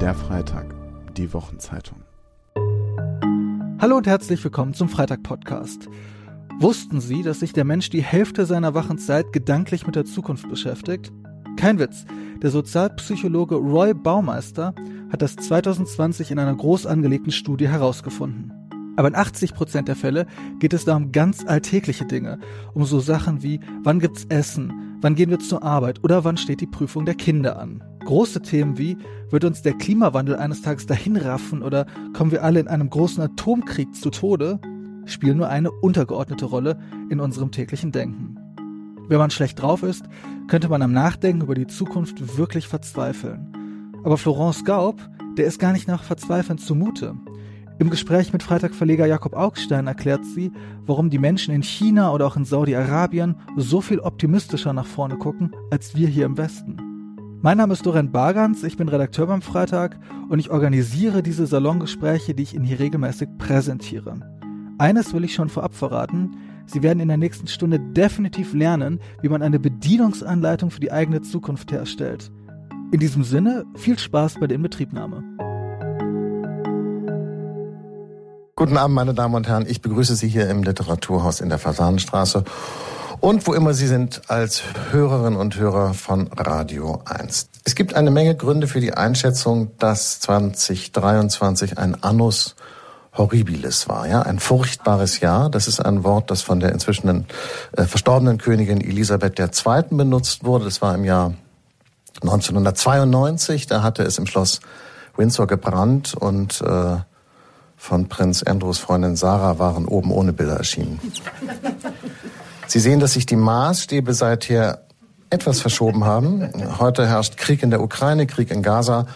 Der Freitag, die Wochenzeitung. Hallo und herzlich willkommen zum Freitag-Podcast. Wussten Sie, dass sich der Mensch die Hälfte seiner wachen Zeit gedanklich mit der Zukunft beschäftigt? Kein Witz. Der Sozialpsychologe Roy Baumeister hat das 2020 in einer groß angelegten Studie herausgefunden. Aber in 80 Prozent der Fälle geht es da um ganz alltägliche Dinge, um so Sachen wie, wann gibt's Essen, wann gehen wir zur Arbeit oder wann steht die Prüfung der Kinder an. Große Themen wie, wird uns der Klimawandel eines Tages dahinraffen oder kommen wir alle in einem großen Atomkrieg zu Tode, spielen nur eine untergeordnete Rolle in unserem täglichen Denken. Wenn man schlecht drauf ist, könnte man am Nachdenken über die Zukunft wirklich verzweifeln. Aber Florence Gaub, der ist gar nicht nach Verzweifeln zumute. Im Gespräch mit Freitagverleger Jakob Augstein erklärt sie, warum die Menschen in China oder auch in Saudi-Arabien so viel optimistischer nach vorne gucken als wir hier im Westen. Mein Name ist Dorent Bargans, ich bin Redakteur beim Freitag und ich organisiere diese Salongespräche, die ich Ihnen hier regelmäßig präsentiere. Eines will ich schon vorab verraten, Sie werden in der nächsten Stunde definitiv lernen, wie man eine Bedienungsanleitung für die eigene Zukunft herstellt. In diesem Sinne, viel Spaß bei der Inbetriebnahme. Guten Abend, meine Damen und Herren. Ich begrüße Sie hier im Literaturhaus in der Fasanenstraße und wo immer Sie sind als Hörerinnen und Hörer von Radio 1. Es gibt eine Menge Gründe für die Einschätzung, dass 2023 ein Annus horribilis war, ja, ein furchtbares Jahr. Das ist ein Wort, das von der inzwischen äh, verstorbenen Königin Elisabeth II. benutzt wurde. Das war im Jahr 1992. Da hatte es im Schloss Windsor gebrannt und äh, von Prinz Andrews Freundin Sarah waren oben ohne Bilder erschienen. Sie sehen, dass sich die Maßstäbe seither etwas verschoben haben. Heute herrscht Krieg in der Ukraine, Krieg in Gaza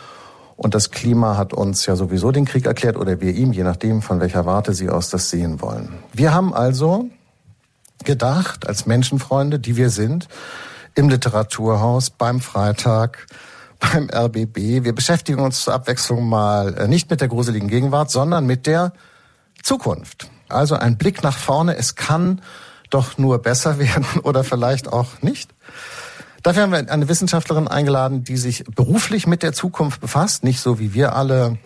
und das Klima hat uns ja sowieso den Krieg erklärt oder wir ihm, je nachdem, von welcher Warte Sie aus das sehen wollen. Wir haben also gedacht, als Menschenfreunde, die wir sind, im Literaturhaus, beim Freitag, beim RBB, wir beschäftigen uns zur Abwechslung mal äh, nicht mit der gruseligen Gegenwart, sondern mit der Zukunft. Also ein Blick nach vorne. Es kann doch nur besser werden oder vielleicht auch nicht. Dafür haben wir eine Wissenschaftlerin eingeladen, die sich beruflich mit der Zukunft befasst, nicht so wie wir alle,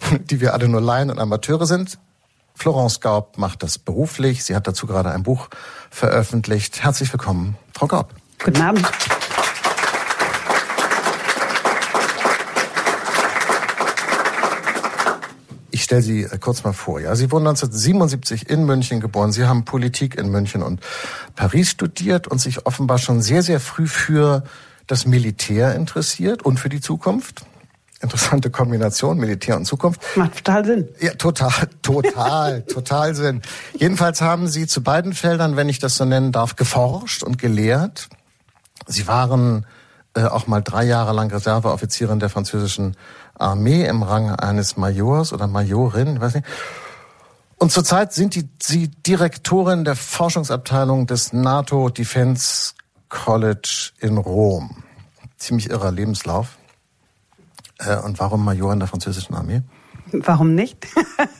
die wir alle nur Laien und Amateure sind. Florence Gaub macht das beruflich. Sie hat dazu gerade ein Buch veröffentlicht. Herzlich willkommen, Frau Gaub. Guten Abend. Stelle Sie äh, kurz mal vor. Ja, Sie wurden 1977 in München geboren. Sie haben Politik in München und Paris studiert und sich offenbar schon sehr, sehr früh für das Militär interessiert und für die Zukunft. Interessante Kombination, Militär und Zukunft. Macht total Sinn. Ja, total, total, total Sinn. Jedenfalls haben Sie zu beiden Feldern, wenn ich das so nennen darf, geforscht und gelehrt. Sie waren äh, auch mal drei Jahre lang Reserveoffizierin der französischen Armee im Rang eines Majors oder Majorin, weiß nicht. Und zurzeit sind die, Sie Direktorin der Forschungsabteilung des NATO Defense College in Rom. Ziemlich irrer Lebenslauf. Äh, und warum Major in der französischen Armee? Warum nicht?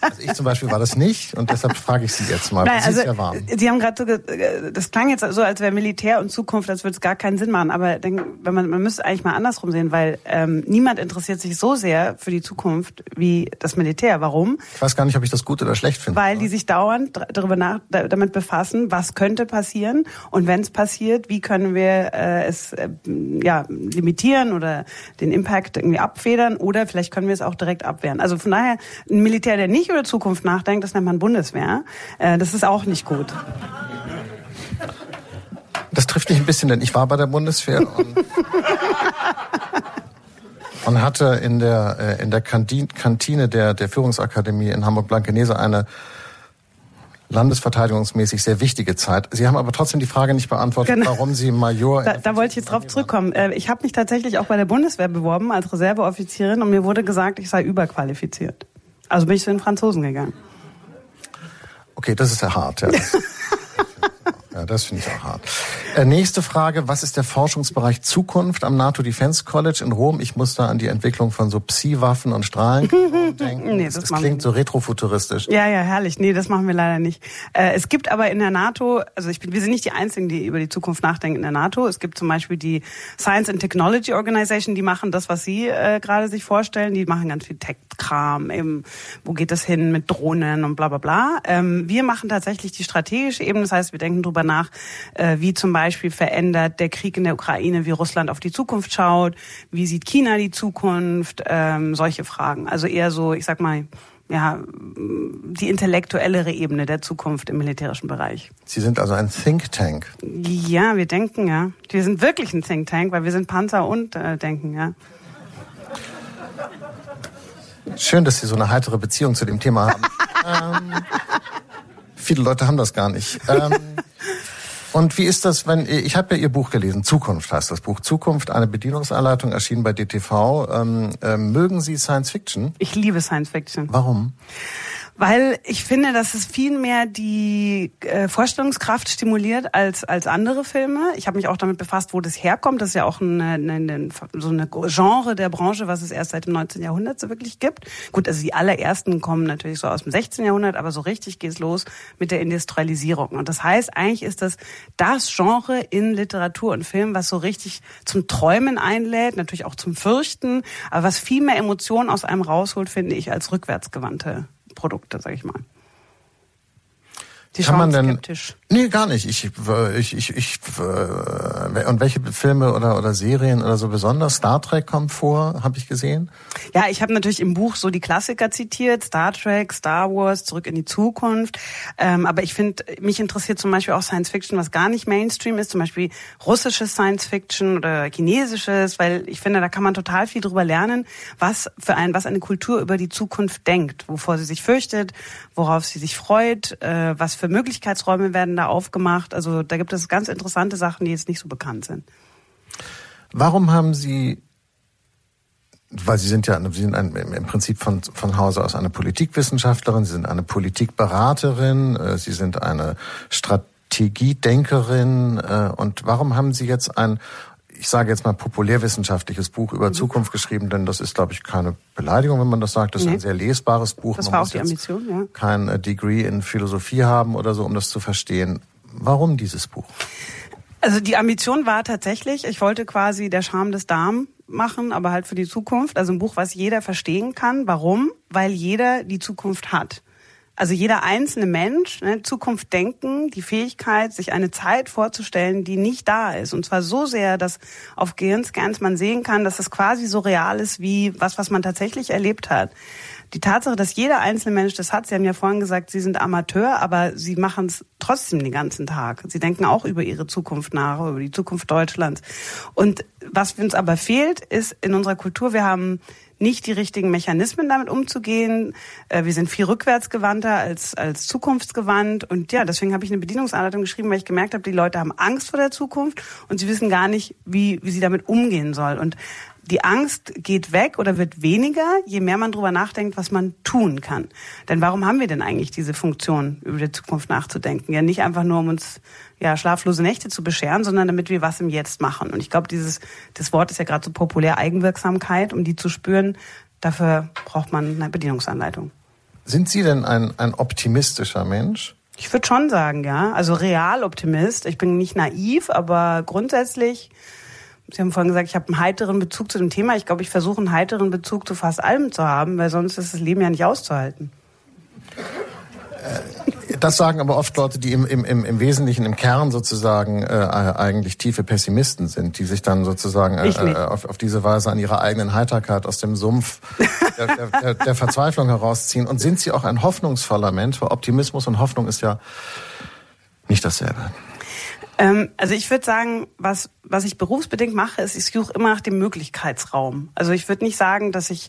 also ich zum Beispiel war das nicht und deshalb frage ich Sie jetzt mal. Nein, also, ja warm. Sie haben gerade so, das klang jetzt so, als wäre Militär und Zukunft, als würde es gar keinen Sinn machen. Aber denk, wenn man, man müsste eigentlich mal andersrum sehen, weil ähm, niemand interessiert sich so sehr für die Zukunft wie das Militär. Warum? Ich weiß gar nicht, ob ich das gut oder schlecht finde. Weil die sich dauernd darüber nach, damit befassen, was könnte passieren und wenn es passiert, wie können wir äh, es äh, ja limitieren oder den Impact irgendwie abfedern oder vielleicht können wir es auch direkt abwehren. Also von daher ein Militär, der nicht über Zukunft nachdenkt, das nennt man Bundeswehr. Äh, das ist auch nicht gut. Das trifft dich ein bisschen, denn ich war bei der Bundeswehr und, und hatte in der, äh, in der Kantine der, der Führungsakademie in Hamburg-Blankenese eine landesverteidigungsmäßig sehr wichtige Zeit. Sie haben aber trotzdem die Frage nicht beantwortet, genau. warum Sie Major. Da, da wollte ich jetzt drauf zurückkommen. Äh, ich habe mich tatsächlich auch bei der Bundeswehr beworben als Reserveoffizierin und mir wurde gesagt, ich sei überqualifiziert. Also bin ich zu den Franzosen gegangen. Okay, das ist ja hart. Ja, ja, das finde ich auch hart. Äh, nächste Frage, was ist der Forschungsbereich Zukunft am NATO Defense College in Rom? Ich muss da an die Entwicklung von so Psi-Waffen und Strahlen denken. Nee, das, das klingt so retrofuturistisch. Ja, ja, herrlich. Nee, das machen wir leider nicht. Äh, es gibt aber in der NATO, also ich bin, wir sind nicht die Einzigen, die über die Zukunft nachdenken in der NATO. Es gibt zum Beispiel die Science and Technology Organization, die machen das, was Sie äh, gerade sich vorstellen. Die machen ganz viel Tech-Kram, eben, wo geht das hin mit Drohnen und bla bla bla. Ähm, wir machen tatsächlich die strategische Ebene, das heißt, wir denken drüber nach, äh, wie zum Beispiel verändert der Krieg in der Ukraine, wie Russland auf die Zukunft schaut, wie sieht China die Zukunft, ähm, solche Fragen. Also eher so, ich sag mal, ja, die intellektuellere Ebene der Zukunft im militärischen Bereich. Sie sind also ein Think Tank. Ja, wir denken, ja. Wir sind wirklich ein Think Tank, weil wir sind Panzer und äh, denken, ja. Schön, dass Sie so eine heitere Beziehung zu dem Thema haben. ähm, viele Leute haben das gar nicht. Ähm, und wie ist das, wenn ich habe ja Ihr Buch gelesen, Zukunft heißt das Buch. Zukunft, eine Bedienungsanleitung, erschienen bei DTV. Ähm, äh, mögen Sie Science Fiction? Ich liebe Science Fiction. Warum? Weil ich finde, dass es viel mehr die äh, Vorstellungskraft stimuliert als als andere Filme. Ich habe mich auch damit befasst, wo das herkommt. Das ist ja auch eine, eine, so eine Genre der Branche, was es erst seit dem 19. Jahrhundert so wirklich gibt. Gut, also die allerersten kommen natürlich so aus dem 16. Jahrhundert, aber so richtig geht's los mit der Industrialisierung. Und das heißt, eigentlich ist das das Genre in Literatur und Film, was so richtig zum Träumen einlädt, natürlich auch zum Fürchten, aber was viel mehr Emotionen aus einem rausholt, finde ich, als rückwärtsgewandte Produkte, sag ich mal. Die Kann man denn? skeptisch. Nee, gar nicht. Ich, äh, ich, ich, ich äh, und welche Filme oder oder Serien oder so besonders? Star Trek kommt vor, habe ich gesehen. Ja, ich habe natürlich im Buch so die Klassiker zitiert, Star Trek, Star Wars, Zurück in die Zukunft. Ähm, aber ich finde, mich interessiert zum Beispiel auch Science Fiction, was gar nicht Mainstream ist, zum Beispiel russisches Science Fiction oder chinesisches, weil ich finde, da kann man total viel drüber lernen, was für ein, was eine Kultur über die Zukunft denkt, wovor sie sich fürchtet, worauf sie sich freut, äh, was für Möglichkeitsräume werden da aufgemacht. Also da gibt es ganz interessante Sachen, die jetzt nicht so bekannt sind. Warum haben Sie weil Sie sind ja Sie sind ein, im Prinzip von, von Hause aus eine Politikwissenschaftlerin, Sie sind eine Politikberaterin, äh, Sie sind eine Strategiedenkerin. äh, Und warum haben Sie jetzt ein, ich sage jetzt mal, populärwissenschaftliches Buch über Mhm. Zukunft geschrieben? Denn das ist, glaube ich, keine Beleidigung, wenn man das sagt. Das ist Nee. ein sehr lesbares Buch. Das Man war auch die Ambition, ja. Kein äh, Degree in Philosophie haben oder so, um das zu verstehen. Warum dieses Buch? Also die Ambition war tatsächlich, ich wollte quasi der Charme des Darm machen, aber halt für die Zukunft. Also ein Buch, was jeder verstehen kann. Warum? Weil jeder die Zukunft hat. Also jeder einzelne Mensch, ne, Zukunft denken, die Fähigkeit, sich eine Zeit vorzustellen, die nicht da ist. Und zwar so sehr, dass auf Gehirnscans man sehen kann, dass es quasi so real ist wie was, was man tatsächlich erlebt hat. Die Tatsache, dass jeder einzelne Mensch das hat, Sie haben ja vorhin gesagt, Sie sind Amateur, aber Sie machen es trotzdem den ganzen Tag. Sie denken auch über Ihre Zukunft nach, über die Zukunft Deutschlands. Und was uns aber fehlt, ist in unserer Kultur, wir haben nicht die richtigen Mechanismen damit umzugehen. Äh, Wir sind viel rückwärtsgewandter als, als zukunftsgewandt. Und ja, deswegen habe ich eine Bedienungsanleitung geschrieben, weil ich gemerkt habe, die Leute haben Angst vor der Zukunft und sie wissen gar nicht, wie, wie sie damit umgehen soll. Und die Angst geht weg oder wird weniger, je mehr man drüber nachdenkt, was man tun kann. Denn warum haben wir denn eigentlich diese Funktion, über die Zukunft nachzudenken? Ja, nicht einfach nur, um uns ja, schlaflose Nächte zu bescheren, sondern damit wir was im Jetzt machen. Und ich glaube, dieses, das Wort ist ja gerade so populär, Eigenwirksamkeit, um die zu spüren, dafür braucht man eine Bedienungsanleitung. Sind Sie denn ein, ein optimistischer Mensch? Ich würde schon sagen, ja. Also real Optimist. Ich bin nicht naiv, aber grundsätzlich, Sie haben vorhin gesagt, ich habe einen heiteren Bezug zu dem Thema. Ich glaube, ich versuche einen heiteren Bezug zu fast allem zu haben, weil sonst ist das Leben ja nicht auszuhalten. Das sagen aber oft Leute, die im, im, im, Wesentlichen, im Kern sozusagen äh, eigentlich tiefe Pessimisten sind, die sich dann sozusagen äh, äh, auf, auf diese Weise an ihrer eigenen Heiterkeit aus dem Sumpf der, der, der, der Verzweiflung herausziehen. Und sind sie auch ein hoffnungsvoller Mensch? Weil Optimismus und Hoffnung ist ja nicht dasselbe. Ähm, also ich würde sagen, was, was ich berufsbedingt mache, ist, ich suche immer nach dem Möglichkeitsraum. Also ich würde nicht sagen, dass ich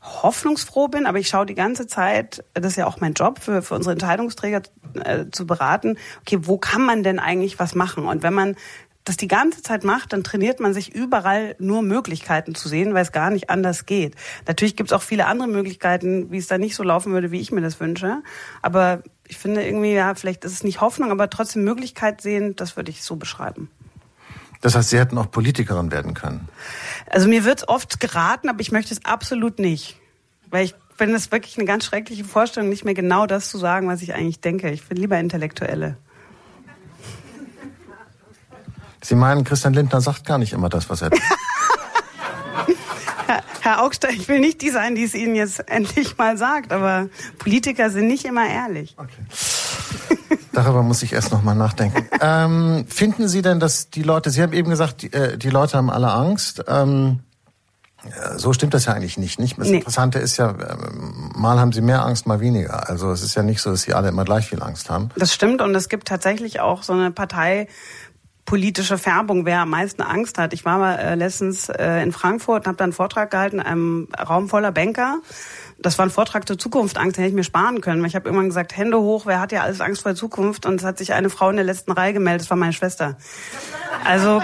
hoffnungsfroh bin, aber ich schaue die ganze Zeit, das ist ja auch mein Job für, für unsere Entscheidungsträger äh, zu beraten, okay, wo kann man denn eigentlich was machen? Und wenn man das die ganze Zeit macht, dann trainiert man sich überall nur Möglichkeiten zu sehen, weil es gar nicht anders geht. Natürlich gibt es auch viele andere Möglichkeiten, wie es da nicht so laufen würde, wie ich mir das wünsche. Aber ich finde irgendwie, ja, vielleicht ist es nicht Hoffnung, aber trotzdem Möglichkeit sehen, das würde ich so beschreiben. Das heißt, Sie hätten auch Politikerin werden können. Also mir wird oft geraten, aber ich möchte es absolut nicht. Weil ich finde es wirklich eine ganz schreckliche Vorstellung, nicht mehr genau das zu sagen, was ich eigentlich denke. Ich bin lieber Intellektuelle. Sie meinen, Christian Lindner sagt gar nicht immer das, was er denkt. Herr, Herr Augstein, ich will nicht die sein, die es Ihnen jetzt endlich mal sagt, aber Politiker sind nicht immer ehrlich. Okay. Darüber muss ich erst noch mal nachdenken. ähm, finden Sie denn, dass die Leute, Sie haben eben gesagt, die, äh, die Leute haben alle Angst. Ähm, so stimmt das ja eigentlich nicht. nicht? Das nee. Interessante ist ja, ähm, mal haben sie mehr Angst, mal weniger. Also es ist ja nicht so, dass sie alle immer gleich viel Angst haben. Das stimmt und es gibt tatsächlich auch so eine Partei, politische Färbung, wer am meisten Angst hat. Ich war mal äh, letztens äh, in Frankfurt und habe da einen Vortrag gehalten in einem Raum voller Banker. Das war ein Vortrag zur Zukunft, Angst, den hätte ich mir sparen können. Ich habe irgendwann gesagt, Hände hoch, wer hat ja alles Angst vor der Zukunft? Und es hat sich eine Frau in der letzten Reihe gemeldet, das war meine Schwester. Also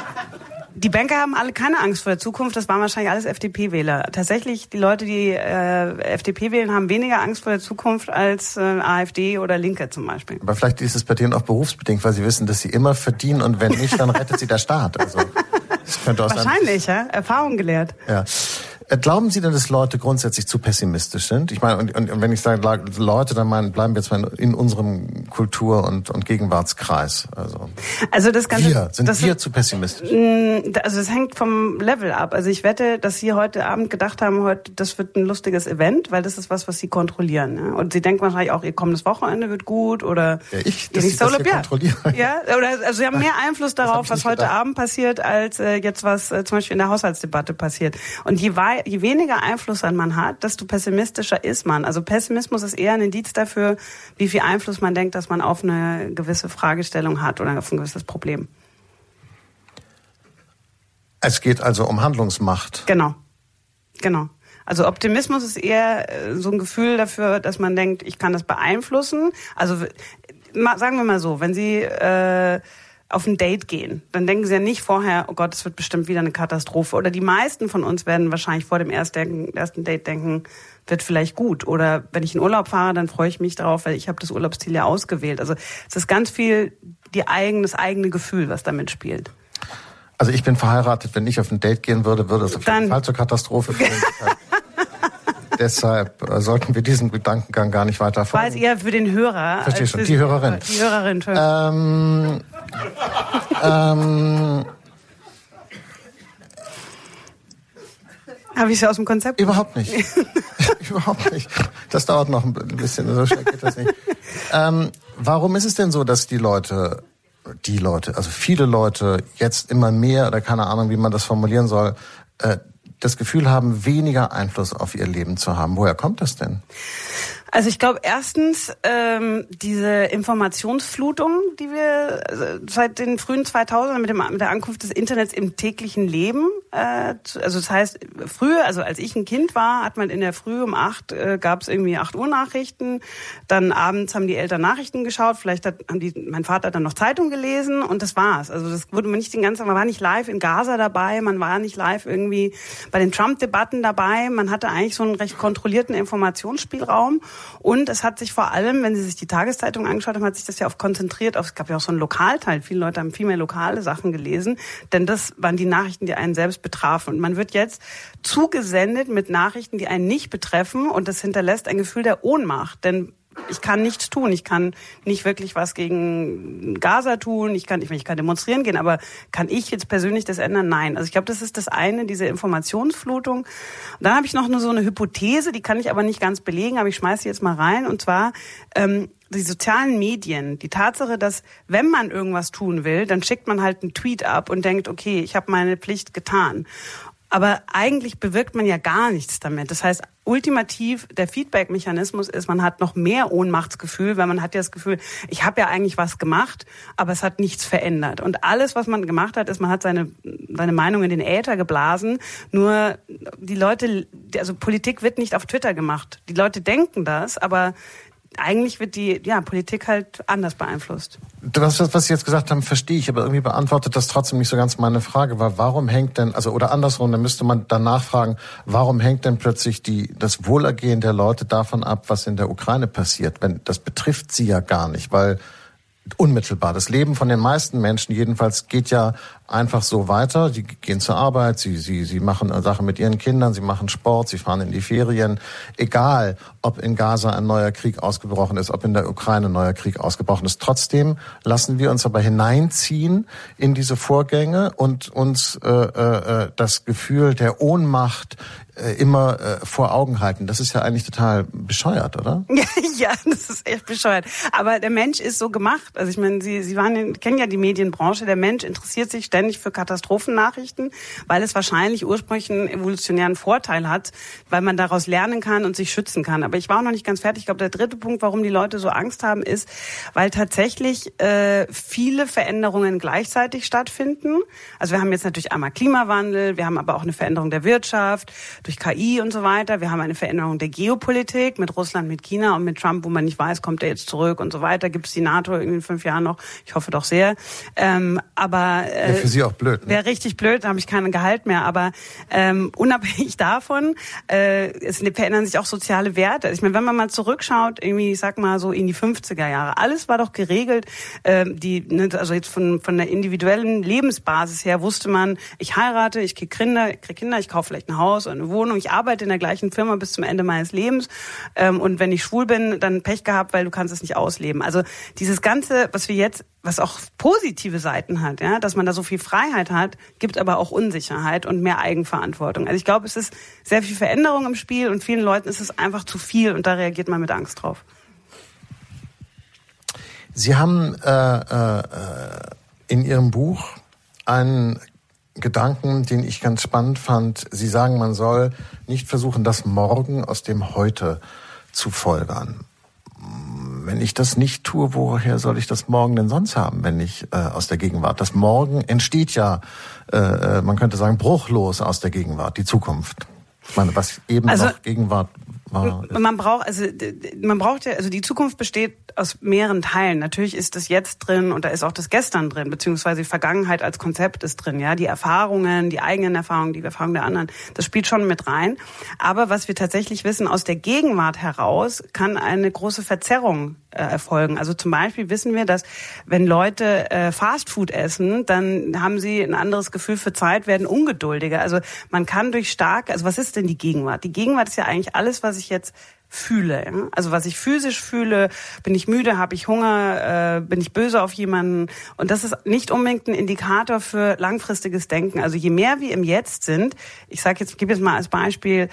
die Banker haben alle keine Angst vor der Zukunft. Das waren wahrscheinlich alles FDP-Wähler. Tatsächlich, die Leute, die äh, FDP wählen, haben weniger Angst vor der Zukunft als äh, AfD oder Linke zum Beispiel. Aber vielleicht ist es bei denen auch berufsbedingt, weil sie wissen, dass sie immer verdienen und wenn nicht, dann rettet sie der Staat. Also, das könnte aus wahrscheinlich, ja. Erfahrung gelehrt. Ja. Äh, glauben Sie denn, dass Leute grundsätzlich zu pessimistisch sind? Ich meine, und, und, und wenn ich sage Leute, dann meinen, bleiben wir jetzt mal in unserem Kultur- und, und Gegenwartskreis. Also, also das Ganze, wir, sind das, wir zu pessimistisch? Mm, also das hängt vom Level ab. Also ich wette, dass Sie heute Abend gedacht haben, heute das wird ein lustiges Event, weil das ist was, was Sie kontrollieren. Ja? Und Sie denken wahrscheinlich auch, Ihr kommendes Wochenende wird gut oder ja, ich, dass ich das ja. kontrolliere. Ja, oder also Sie haben mehr Einfluss darauf, was heute gedacht. Abend passiert, als äh, jetzt was äh, zum Beispiel in der Haushaltsdebatte passiert. Und je weit je weniger Einfluss man hat, desto pessimistischer ist man. Also Pessimismus ist eher ein Indiz dafür, wie viel Einfluss man denkt, dass man auf eine gewisse Fragestellung hat oder auf ein gewisses Problem. Es geht also um Handlungsmacht. Genau. Genau. Also Optimismus ist eher äh, so ein Gefühl dafür, dass man denkt, ich kann das beeinflussen. Also sagen wir mal so, wenn Sie äh, auf ein Date gehen, dann denken sie ja nicht vorher, oh Gott, es wird bestimmt wieder eine Katastrophe. Oder die meisten von uns werden wahrscheinlich vor dem ersten, ersten Date denken, wird vielleicht gut. Oder wenn ich in Urlaub fahre, dann freue ich mich darauf, weil ich habe das Urlaubsziel ja ausgewählt. Also es ist ganz viel die eigen, das eigene Gefühl, was damit spielt. Also ich bin verheiratet, wenn ich auf ein Date gehen würde, würde es auf jeden Fall zur Katastrophe führen. Deshalb äh, sollten wir diesen Gedankengang gar nicht weiter folgen. War es eher für den Hörer. Verstehe schon, die Hörerin. Die Hörerin. Ähm, ähm, Habe ich sie aus dem Konzept? Überhaupt nicht. Überhaupt nicht. Das dauert noch ein bisschen, so schnell geht das nicht. Ähm, warum ist es denn so, dass die Leute, die Leute, also viele Leute jetzt immer mehr, oder keine Ahnung, wie man das formulieren soll, äh, das Gefühl haben, weniger Einfluss auf ihr Leben zu haben. Woher kommt das denn? Also ich glaube erstens ähm, diese Informationsflutung, die wir also seit den frühen 2000ern mit, dem, mit der Ankunft des Internets im täglichen Leben, äh, also das heißt früher, also als ich ein Kind war, hat man in der Früh um acht äh, gab es irgendwie acht Uhr Nachrichten, dann abends haben die Eltern Nachrichten geschaut, vielleicht hat haben die, mein Vater dann noch Zeitung gelesen und das war's. Also das wurde man nicht den ganzen, man war nicht live in Gaza dabei, man war nicht live irgendwie bei den Trump-Debatten dabei, man hatte eigentlich so einen recht kontrollierten Informationsspielraum. Und es hat sich vor allem, wenn Sie sich die Tageszeitung angeschaut haben, hat sich das ja auf konzentriert auf, es gab ja auch so einen Lokalteil. Viele Leute haben viel mehr lokale Sachen gelesen, denn das waren die Nachrichten, die einen selbst betrafen. Und man wird jetzt zugesendet mit Nachrichten, die einen nicht betreffen und das hinterlässt ein Gefühl der Ohnmacht. Denn ich kann nichts tun. Ich kann nicht wirklich was gegen Gaza tun. Ich kann, ich kann demonstrieren gehen, aber kann ich jetzt persönlich das ändern? Nein. Also ich glaube, das ist das eine, diese Informationsflutung. Und dann habe ich noch nur so eine Hypothese, die kann ich aber nicht ganz belegen, aber ich schmeiße sie jetzt mal rein. Und zwar ähm, die sozialen Medien, die Tatsache, dass wenn man irgendwas tun will, dann schickt man halt einen Tweet ab und denkt, okay, ich habe meine Pflicht getan. Aber eigentlich bewirkt man ja gar nichts damit. Das heißt, ultimativ der Feedback-Mechanismus ist, man hat noch mehr Ohnmachtsgefühl, weil man hat ja das Gefühl, ich habe ja eigentlich was gemacht, aber es hat nichts verändert. Und alles, was man gemacht hat, ist, man hat seine, seine Meinung in den Äther geblasen. Nur die Leute, also Politik wird nicht auf Twitter gemacht. Die Leute denken das, aber eigentlich wird die ja, Politik halt anders beeinflusst. Das, was Sie jetzt gesagt haben, verstehe ich, aber irgendwie beantwortet das trotzdem nicht so ganz meine Frage, war, warum hängt denn, also oder andersrum, dann müsste man danach fragen, warum hängt denn plötzlich die, das Wohlergehen der Leute davon ab, was in der Ukraine passiert? Wenn, das betrifft sie ja gar nicht, weil unmittelbar. Das Leben von den meisten Menschen jedenfalls geht ja einfach so weiter. Sie gehen zur Arbeit, sie, sie, sie machen Sachen mit ihren Kindern, sie machen Sport, sie fahren in die Ferien. Egal, ob in Gaza ein neuer Krieg ausgebrochen ist, ob in der Ukraine ein neuer Krieg ausgebrochen ist. Trotzdem lassen wir uns aber hineinziehen in diese Vorgänge und uns äh, äh, das Gefühl der Ohnmacht äh, immer äh, vor Augen halten. Das ist ja eigentlich total bescheuert, oder? ja, das ist echt bescheuert. Aber der Mensch ist so gemacht. Also ich meine, Sie, Sie waren, kennen ja die Medienbranche. Der Mensch interessiert sich ständig für Katastrophennachrichten, weil es wahrscheinlich ursprünglich einen evolutionären Vorteil hat, weil man daraus lernen kann und sich schützen kann. Aber ich war auch noch nicht ganz fertig. Ich glaube, der dritte Punkt, warum die Leute so Angst haben, ist, weil tatsächlich äh, viele Veränderungen gleichzeitig stattfinden. Also wir haben jetzt natürlich einmal Klimawandel, wir haben aber auch eine Veränderung der Wirtschaft durch KI und so weiter. Wir haben eine Veränderung der Geopolitik mit Russland, mit China und mit Trump, wo man nicht weiß, kommt er jetzt zurück und so weiter. Gibt es die NATO in fünf Jahren noch? Ich hoffe doch sehr. Ähm, aber äh, für Sie auch blöd. Ne? Wäre richtig blöd, da habe ich keinen Gehalt mehr. Aber ähm, unabhängig davon, äh, es verändern sich auch soziale Werte. Ich meine, wenn man mal zurückschaut, irgendwie, ich sag mal so in die 50er Jahre, alles war doch geregelt. Ähm, die, ne, also jetzt von von der individuellen Lebensbasis her wusste man, ich heirate, ich krieg Kinder, krieg Kinder, ich kaufe vielleicht ein Haus oder eine Wohnung, ich arbeite in der gleichen Firma bis zum Ende meines Lebens. Ähm, und wenn ich schwul bin, dann Pech gehabt, weil du kannst es nicht ausleben. Also dieses Ganze, was wir jetzt was auch positive Seiten hat, ja, dass man da so viel Freiheit hat, gibt aber auch Unsicherheit und mehr Eigenverantwortung. Also ich glaube, es ist sehr viel Veränderung im Spiel und vielen Leuten ist es einfach zu viel und da reagiert man mit Angst drauf. Sie haben äh, äh, in Ihrem Buch einen Gedanken, den ich ganz spannend fand. Sie sagen, man soll nicht versuchen, das Morgen aus dem Heute zu folgern. Wenn ich das nicht tue, woher soll ich das Morgen denn sonst haben, wenn ich äh, aus der Gegenwart? Das Morgen entsteht ja, äh, äh man könnte sagen, bruchlos aus der Gegenwart, die Zukunft. Ich meine, was eben also, noch Gegenwart man braucht also man braucht ja also die Zukunft besteht aus mehreren Teilen. Natürlich ist das jetzt drin und da ist auch das Gestern drin, beziehungsweise die Vergangenheit als Konzept ist drin, ja, die Erfahrungen, die eigenen Erfahrungen, die Erfahrungen der anderen, das spielt schon mit rein. Aber was wir tatsächlich wissen aus der Gegenwart heraus, kann eine große Verzerrung äh, erfolgen. Also zum Beispiel wissen wir, dass wenn Leute äh, Fastfood essen, dann haben sie ein anderes Gefühl für Zeit, werden ungeduldiger. Also man kann durch stark, also was ist denn die Gegenwart? Die Gegenwart ist ja eigentlich alles, was ich jetzt fühle. Also was ich physisch fühle, bin ich müde, habe ich Hunger, äh, bin ich böse auf jemanden. Und das ist nicht unbedingt ein Indikator für langfristiges Denken. Also je mehr wir im Jetzt sind, ich sage jetzt, gebe jetzt mal als Beispiel,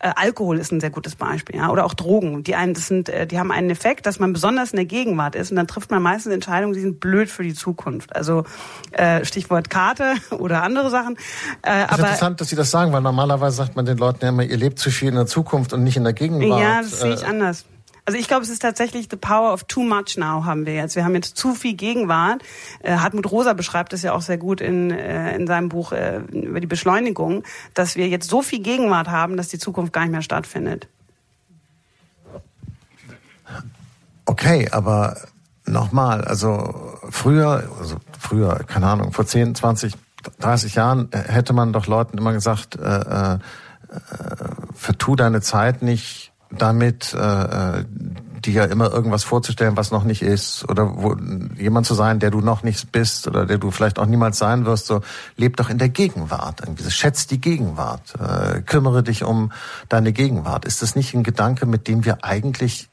äh, Alkohol ist ein sehr gutes Beispiel, ja, oder auch Drogen. Die einen, das sind, äh, die haben einen Effekt, dass man besonders in der Gegenwart ist und dann trifft man meistens Entscheidungen, die sind blöd für die Zukunft. Also äh, Stichwort Karte oder andere Sachen. Äh, das ist aber, interessant, dass Sie das sagen, weil normalerweise sagt man den Leuten ja immer, ihr lebt zu viel in der Zukunft und nicht in der Gegenwart. Ja, das sehe ich äh, anders. Also ich glaube, es ist tatsächlich the power of too much now haben wir jetzt. Wir haben jetzt zu viel Gegenwart. Äh, Hartmut Rosa beschreibt es ja auch sehr gut in, äh, in seinem Buch äh, über die Beschleunigung, dass wir jetzt so viel Gegenwart haben, dass die Zukunft gar nicht mehr stattfindet. Okay, aber nochmal, also früher, also früher, keine Ahnung, vor 10, 20, 30 Jahren hätte man doch Leuten immer gesagt, äh, äh vertu deine Zeit nicht damit, äh, dir ja immer irgendwas vorzustellen, was noch nicht ist, oder wo, jemand zu sein, der du noch nicht bist oder der du vielleicht auch niemals sein wirst, so leb doch in der Gegenwart. Irgendwie. Schätz die Gegenwart, äh, kümmere dich um deine Gegenwart. Ist das nicht ein Gedanke, mit dem wir eigentlich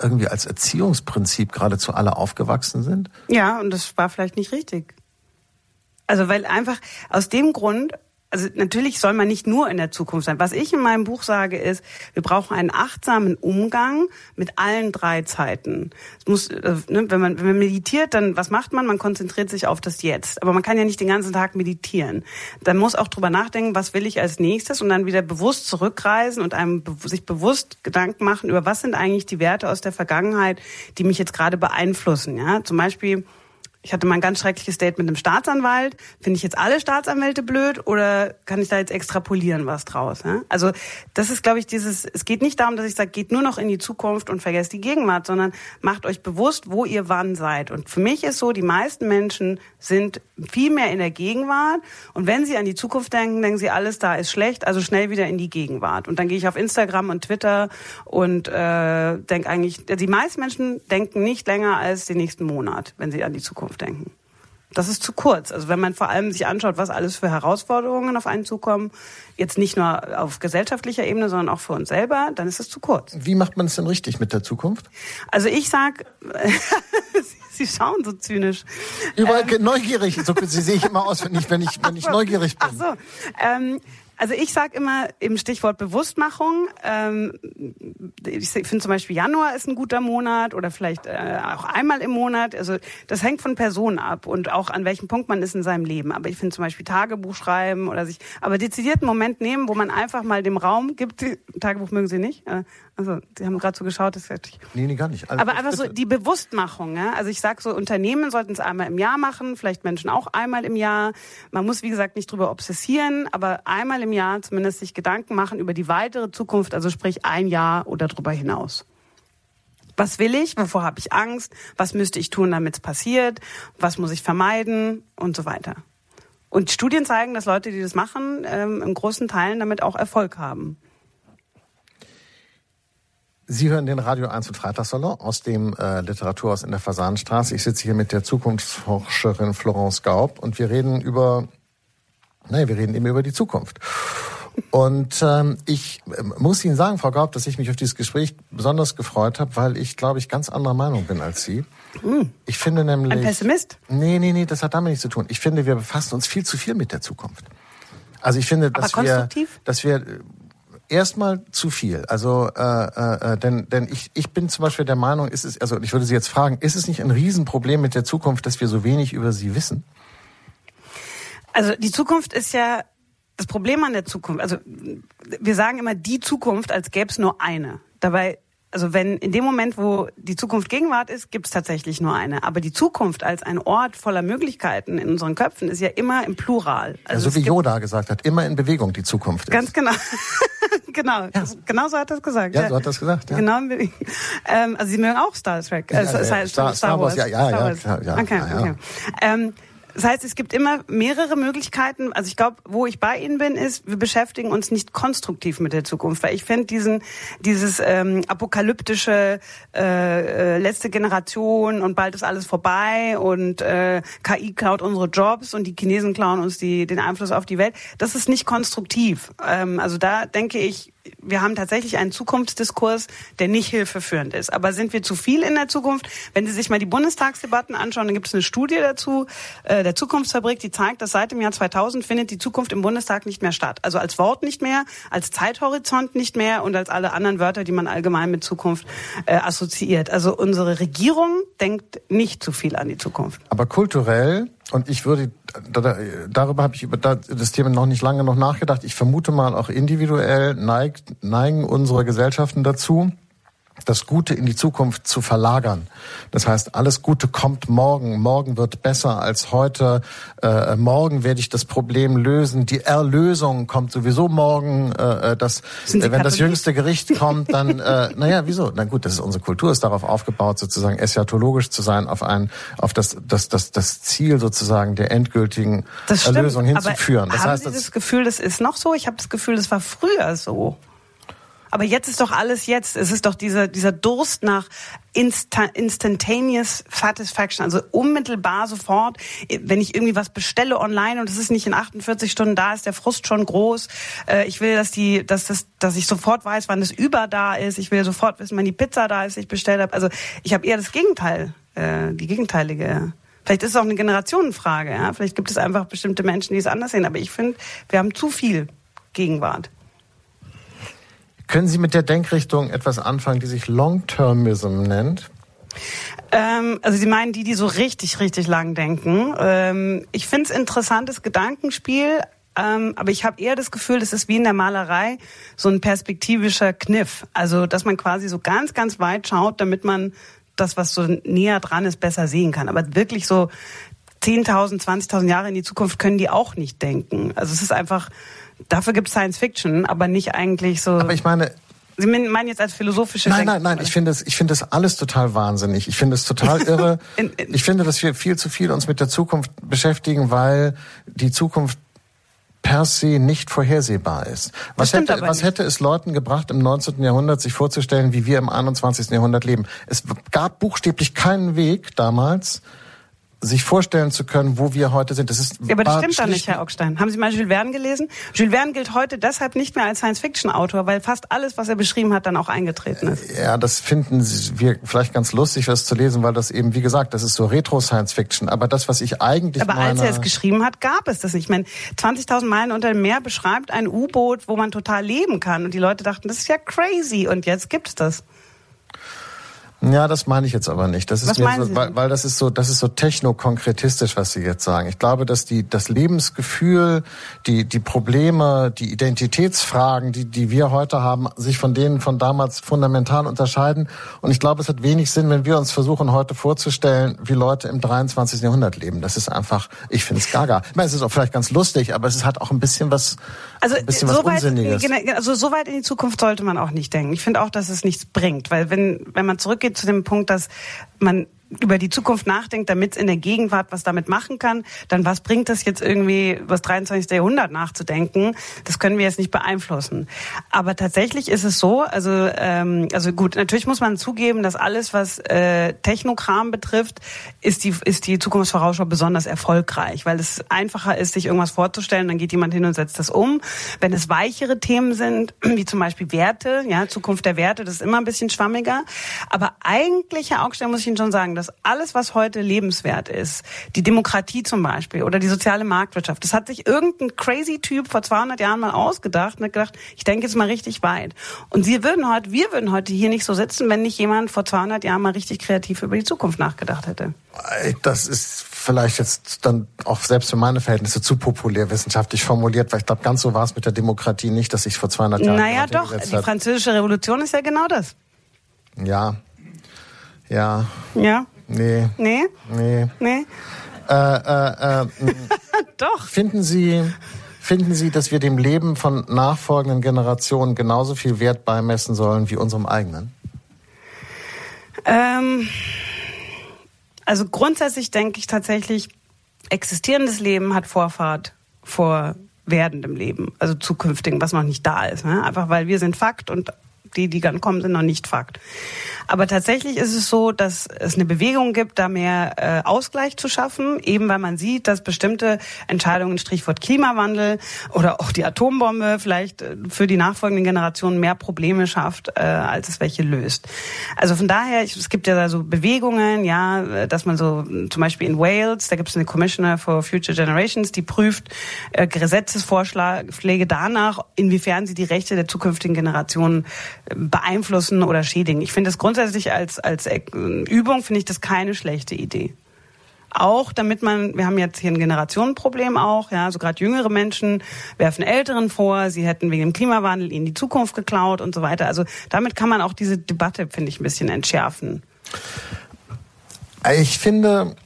irgendwie als Erziehungsprinzip geradezu alle aufgewachsen sind? Ja, und das war vielleicht nicht richtig. Also weil einfach aus dem Grund, also natürlich soll man nicht nur in der Zukunft sein. Was ich in meinem Buch sage ist, wir brauchen einen achtsamen Umgang mit allen drei Zeiten. Es muss, äh, ne, wenn man wenn man meditiert, dann was macht man? Man konzentriert sich auf das Jetzt. Aber man kann ja nicht den ganzen Tag meditieren. Dann muss auch drüber nachdenken, was will ich als nächstes und dann wieder bewusst zurückreisen und einem sich bewusst Gedanken machen über was sind eigentlich die Werte aus der Vergangenheit, die mich jetzt gerade beeinflussen. Ja, zum Beispiel ich hatte mal ein ganz schreckliches Date mit einem Staatsanwalt. Finde ich jetzt alle Staatsanwälte blöd oder kann ich da jetzt extrapolieren was draus? Ja? Also das ist, glaube ich, dieses, es geht nicht darum, dass ich sage, geht nur noch in die Zukunft und vergesst die Gegenwart, sondern macht euch bewusst, wo ihr wann seid. Und für mich ist so, die meisten Menschen sind viel mehr in der Gegenwart und wenn sie an die Zukunft denken, denken sie, alles da ist schlecht, also schnell wieder in die Gegenwart. Und dann gehe ich auf Instagram und Twitter und äh, denke eigentlich, die meisten Menschen denken nicht länger als den nächsten Monat, wenn sie an die Zukunft denken. Das ist zu kurz. Also wenn man vor allem sich anschaut, was alles für Herausforderungen auf einen zukommen, jetzt nicht nur auf gesellschaftlicher Ebene, sondern auch für uns selber, dann ist es zu kurz. Wie macht man es denn richtig mit der Zukunft? Also ich sag, Sie schauen so zynisch. Überall ähm, neugierig. So, Sie sehe ich immer aus, wenn ich, wenn ich, wenn ich so. neugierig bin. Ach so. Ähm, also ich sage immer im Stichwort Bewusstmachung, ähm, ich finde zum Beispiel Januar ist ein guter Monat oder vielleicht äh, auch einmal im Monat. Also das hängt von Personen ab und auch an welchem Punkt man ist in seinem Leben. Aber ich finde zum Beispiel Tagebuch schreiben oder sich, aber dezidiert einen Moment nehmen, wo man einfach mal dem Raum gibt. Tagebuch mögen Sie nicht? Äh, also, Sie haben gerade so geschaut, das ist ich. Nee, nee, gar nicht. Also, aber einfach so die Bewusstmachung. Ja? Also ich sage so, Unternehmen sollten es einmal im Jahr machen, vielleicht Menschen auch einmal im Jahr. Man muss, wie gesagt, nicht drüber obsessieren, aber einmal im Jahr zumindest sich Gedanken machen über die weitere Zukunft, also sprich ein Jahr oder darüber hinaus. Was will ich? Wovor habe ich Angst? Was müsste ich tun, damit es passiert? Was muss ich vermeiden? Und so weiter. Und Studien zeigen, dass Leute, die das machen, ähm, in großen Teilen damit auch Erfolg haben. Sie hören den Radio 1 und Freitagssalon aus dem äh, Literaturhaus in der Fasanenstraße. Ich sitze hier mit der Zukunftsforscherin Florence Gaub und wir reden über, naja, wir reden eben über die Zukunft. Und ähm, ich äh, muss Ihnen sagen, Frau Gaub, dass ich mich auf dieses Gespräch besonders gefreut habe, weil ich, glaube ich, ganz anderer Meinung bin als Sie. Hm. Ich finde nämlich... Ein Pessimist? Nee, nee, nee, das hat damit nichts zu tun. Ich finde, wir befassen uns viel zu viel mit der Zukunft. Also ich finde, dass wir, dass wir erstmal zu viel. Also äh, äh, denn denn ich ich bin zum Beispiel der Meinung, ist es also ich würde Sie jetzt fragen, ist es nicht ein Riesenproblem mit der Zukunft, dass wir so wenig über sie wissen? Also die Zukunft ist ja das Problem an der Zukunft. Also wir sagen immer die Zukunft, als gäbe es nur eine. Dabei also wenn in dem Moment, wo die Zukunft Gegenwart ist, gibt es tatsächlich nur eine. Aber die Zukunft als ein Ort voller Möglichkeiten in unseren Köpfen ist ja immer im Plural. Also, also wie Yoda gesagt hat, immer in Bewegung die Zukunft ist. Ganz genau. genau. Ja. genau so hat er es gesagt. Ja, so hat er es gesagt. Ja. Genau. Ähm, also Sie mögen auch Star Trek. Äh, ja, ja, Star, Star, Star, Wars. Ja, ja, ja, klar, ja. Okay, okay. Ähm, das heißt, es gibt immer mehrere Möglichkeiten. Also ich glaube, wo ich bei Ihnen bin, ist, wir beschäftigen uns nicht konstruktiv mit der Zukunft, weil ich finde diesen dieses ähm, apokalyptische äh, äh, letzte Generation und bald ist alles vorbei und äh, KI klaut unsere Jobs und die Chinesen klauen uns die den Einfluss auf die Welt. Das ist nicht konstruktiv. Ähm, also da denke ich, wir haben tatsächlich einen Zukunftsdiskurs, der nicht hilfeführend ist. Aber sind wir zu viel in der Zukunft? Wenn Sie sich mal die Bundestagsdebatten anschauen, dann gibt es eine Studie dazu, äh, der Zukunftsfabrik, die zeigt, dass seit dem Jahr 2000 findet die Zukunft im Bundestag nicht mehr statt. Also als Wort nicht mehr, als Zeithorizont nicht mehr und als alle anderen Wörter, die man allgemein mit Zukunft äh, assoziiert. Also unsere Regierung denkt nicht zu viel an die Zukunft. Aber kulturell und ich würde, darüber habe ich über das Thema noch nicht lange noch nachgedacht. Ich vermute mal auch individuell neigt, neigen unsere Gesellschaften dazu, das Gute in die Zukunft zu verlagern. Das heißt, alles Gute kommt morgen. Morgen wird besser als heute. Äh, morgen werde ich das Problem lösen. Die Erlösung kommt sowieso morgen. Äh, das, äh, wenn das jüngste Gericht kommt, dann, äh, naja, wieso? Na gut, das ist unsere Kultur, ist darauf aufgebaut, sozusagen eschatologisch zu sein, auf ein, auf das, das, das, das Ziel sozusagen der endgültigen Erlösung hinzuführen. Das haben heißt, Sie das Gefühl, das ist noch so? Ich habe das Gefühl, das war früher so. Aber jetzt ist doch alles jetzt. Es ist doch dieser, dieser Durst nach Insta instantaneous satisfaction, also unmittelbar sofort. Wenn ich irgendwie was bestelle online und es ist nicht in 48 Stunden da, ist der Frust schon groß. Äh, ich will, dass die, dass das, dass ich sofort weiß, wann es über da ist. Ich will sofort wissen, wann die Pizza da ist, die ich bestellt habe. Also ich habe eher das Gegenteil, äh, die gegenteilige. Vielleicht ist es auch eine Generationenfrage. Ja? Vielleicht gibt es einfach bestimmte Menschen, die es anders sehen. Aber ich finde, wir haben zu viel Gegenwart. Können Sie mit der Denkrichtung etwas anfangen, die sich Long-Termism nennt? Ähm, also Sie meinen die, die so richtig, richtig lang denken. Ähm, ich finde es interessantes Gedankenspiel, ähm, aber ich habe eher das Gefühl, das ist wie in der Malerei so ein perspektivischer Kniff. Also, dass man quasi so ganz, ganz weit schaut, damit man das, was so näher dran ist, besser sehen kann. Aber wirklich so 10.000, 20.000 Jahre in die Zukunft können die auch nicht denken. Also es ist einfach Dafür gibt es Science Fiction, aber nicht eigentlich so. Aber ich meine, Sie meinen jetzt als philosophische Nein, nein, nein, ich finde es ich finde das alles total wahnsinnig. Ich finde es total irre. in, in, ich finde, dass wir viel zu viel uns mit der Zukunft beschäftigen, weil die Zukunft per se nicht vorhersehbar ist. Was, hätte, was hätte es Leuten gebracht, im 19. Jahrhundert sich vorzustellen, wie wir im 21. Jahrhundert leben? Es gab buchstäblich keinen Weg damals, sich vorstellen zu können, wo wir heute sind. Das ist ja, aber das stimmt doch nicht, Herr Augstein. Haben Sie mal Jules Verne gelesen? Jules Verne gilt heute deshalb nicht mehr als Science-Fiction-Autor, weil fast alles, was er beschrieben hat, dann auch eingetreten ist. Ja, das finden wir vielleicht ganz lustig, das zu lesen, weil das eben, wie gesagt, das ist so Retro-Science-Fiction. Aber das, was ich eigentlich Aber als er es geschrieben hat, gab es das nicht. Ich meine, 20.000 Meilen unter dem Meer beschreibt ein U-Boot, wo man total leben kann. Und die Leute dachten, das ist ja crazy. Und jetzt gibt's das. Ja, das meine ich jetzt aber nicht. Das ist so, weil, weil das ist so, das ist so technokonkretistisch, was Sie jetzt sagen. Ich glaube, dass die das Lebensgefühl, die die Probleme, die Identitätsfragen, die die wir heute haben, sich von denen von damals fundamental unterscheiden. Und ich glaube, es hat wenig Sinn, wenn wir uns versuchen heute vorzustellen, wie Leute im 23. Jahrhundert leben. Das ist einfach, ich finde es gaga. Ich meine, es ist auch vielleicht ganz lustig, aber es halt auch ein bisschen was, also ein bisschen so was weit, Unsinniges. Also so weit in die Zukunft sollte man auch nicht denken. Ich finde auch, dass es nichts bringt, weil wenn wenn man zurückgeht geht zu dem Punkt, dass man über die Zukunft nachdenkt, damit es in der Gegenwart was damit machen kann, dann was bringt es jetzt irgendwie, über das 23. Jahrhundert nachzudenken? Das können wir jetzt nicht beeinflussen. Aber tatsächlich ist es so, also, ähm, also gut, natürlich muss man zugeben, dass alles, was äh, Technokram betrifft, ist die, ist die Zukunftsvorausschau besonders erfolgreich, weil es einfacher ist, sich irgendwas vorzustellen, dann geht jemand hin und setzt das um. Wenn es weichere Themen sind, wie zum Beispiel Werte, ja, Zukunft der Werte, das ist immer ein bisschen schwammiger. Aber eigentlich, Herr Augstein, muss ich Ihnen schon sagen, dass alles, was heute lebenswert ist, die Demokratie zum Beispiel oder die soziale Marktwirtschaft, das hat sich irgendein crazy Typ vor 200 Jahren mal ausgedacht und hat gedacht, ich denke jetzt mal richtig weit. Und Sie würden heute, wir würden heute hier nicht so sitzen, wenn nicht jemand vor 200 Jahren mal richtig kreativ über die Zukunft nachgedacht hätte. Das ist vielleicht jetzt dann auch selbst für meine Verhältnisse zu populär wissenschaftlich formuliert, weil ich glaube, ganz so war es mit der Demokratie nicht, dass sich vor 200 Jahren. Naja, doch. Die französische Revolution ist ja genau das. Ja. Ja. Ja. Nee. Nee? Nee. Nee? Äh, äh, äh, Doch. Finden Sie, finden Sie, dass wir dem Leben von nachfolgenden Generationen genauso viel Wert beimessen sollen wie unserem eigenen? Ähm, also grundsätzlich denke ich tatsächlich, existierendes Leben hat Vorfahrt vor werdendem Leben, also zukünftigen, was noch nicht da ist. Ne? Einfach weil wir sind Fakt und die, die dann kommen, sind noch nicht Fakt. Aber tatsächlich ist es so, dass es eine Bewegung gibt, da mehr äh, Ausgleich zu schaffen, eben weil man sieht, dass bestimmte Entscheidungen, Strichwort Klimawandel oder auch die Atombombe vielleicht äh, für die nachfolgenden Generationen mehr Probleme schafft, äh, als es welche löst. Also von daher, es gibt ja da so Bewegungen, ja, dass man so zum Beispiel in Wales, da gibt es eine Commissioner for Future Generations, die prüft äh, Gesetzesvorschläge danach, inwiefern sie die Rechte der zukünftigen Generationen beeinflussen oder schädigen. Ich finde das grundsätzlich als, als Übung, finde ich das keine schlechte Idee. Auch damit man, wir haben jetzt hier ein Generationenproblem auch, ja, also gerade jüngere Menschen werfen Älteren vor, sie hätten wegen dem Klimawandel ihnen die Zukunft geklaut und so weiter. Also damit kann man auch diese Debatte, finde ich, ein bisschen entschärfen. Ich finde,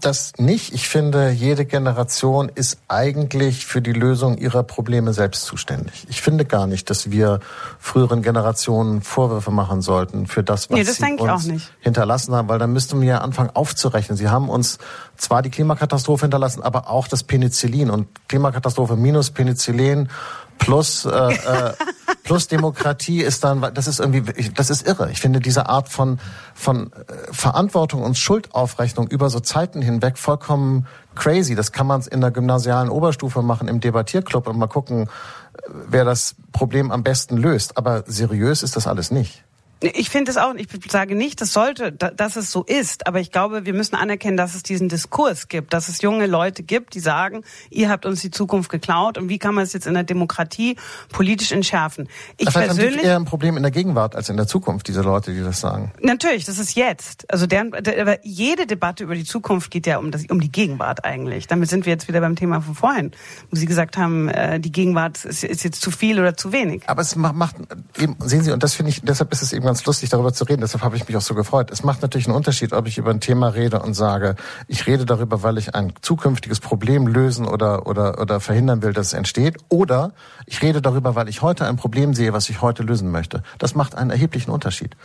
das nicht. Ich finde, jede Generation ist eigentlich für die Lösung ihrer Probleme selbst zuständig. Ich finde gar nicht, dass wir früheren Generationen Vorwürfe machen sollten für das, was nee, das sie uns hinterlassen haben, weil dann müssten wir ja anfangen aufzurechnen. Sie haben uns zwar die Klimakatastrophe hinterlassen, aber auch das Penicillin und Klimakatastrophe minus Penicillin plus äh, äh, plus Demokratie ist dann das ist irgendwie das ist irre. Ich finde diese Art von von äh, Verantwortung und Schuldaufrechnung über so Zeiten hinweg vollkommen crazy. Das kann man in der gymnasialen Oberstufe machen im Debattierclub und mal gucken, äh, wer das Problem am besten löst. Aber seriös ist das alles nicht. Ich finde es auch, ich sage nicht, das sollte, dass es so ist, aber ich glaube, wir müssen anerkennen, dass es diesen Diskurs gibt, dass es junge Leute gibt, die sagen, ihr habt uns die Zukunft geklaut und wie kann man es jetzt in der Demokratie politisch entschärfen? Ich Vielleicht persönlich haben eher ein Problem in der Gegenwart als in der Zukunft, diese Leute, die das sagen. Natürlich, das ist jetzt. Also deren, aber jede Debatte über die Zukunft geht ja um, das, um die Gegenwart eigentlich. Damit sind wir jetzt wieder beim Thema von vorhin, wo Sie gesagt haben, äh, die Gegenwart ist, ist jetzt zu viel oder zu wenig. Aber es macht, macht eben, sehen Sie, und das finde ich, deshalb ist es eben ganz lustig, darüber zu reden. Deshalb habe ich mich auch so gefreut. Es macht natürlich einen Unterschied, ob ich über ein Thema rede und sage, ich rede darüber, weil ich ein zukünftiges Problem lösen oder, oder, oder verhindern will, dass es entsteht. Oder ich rede darüber, weil ich heute ein Problem sehe, was ich heute lösen möchte. Das macht einen erheblichen Unterschied.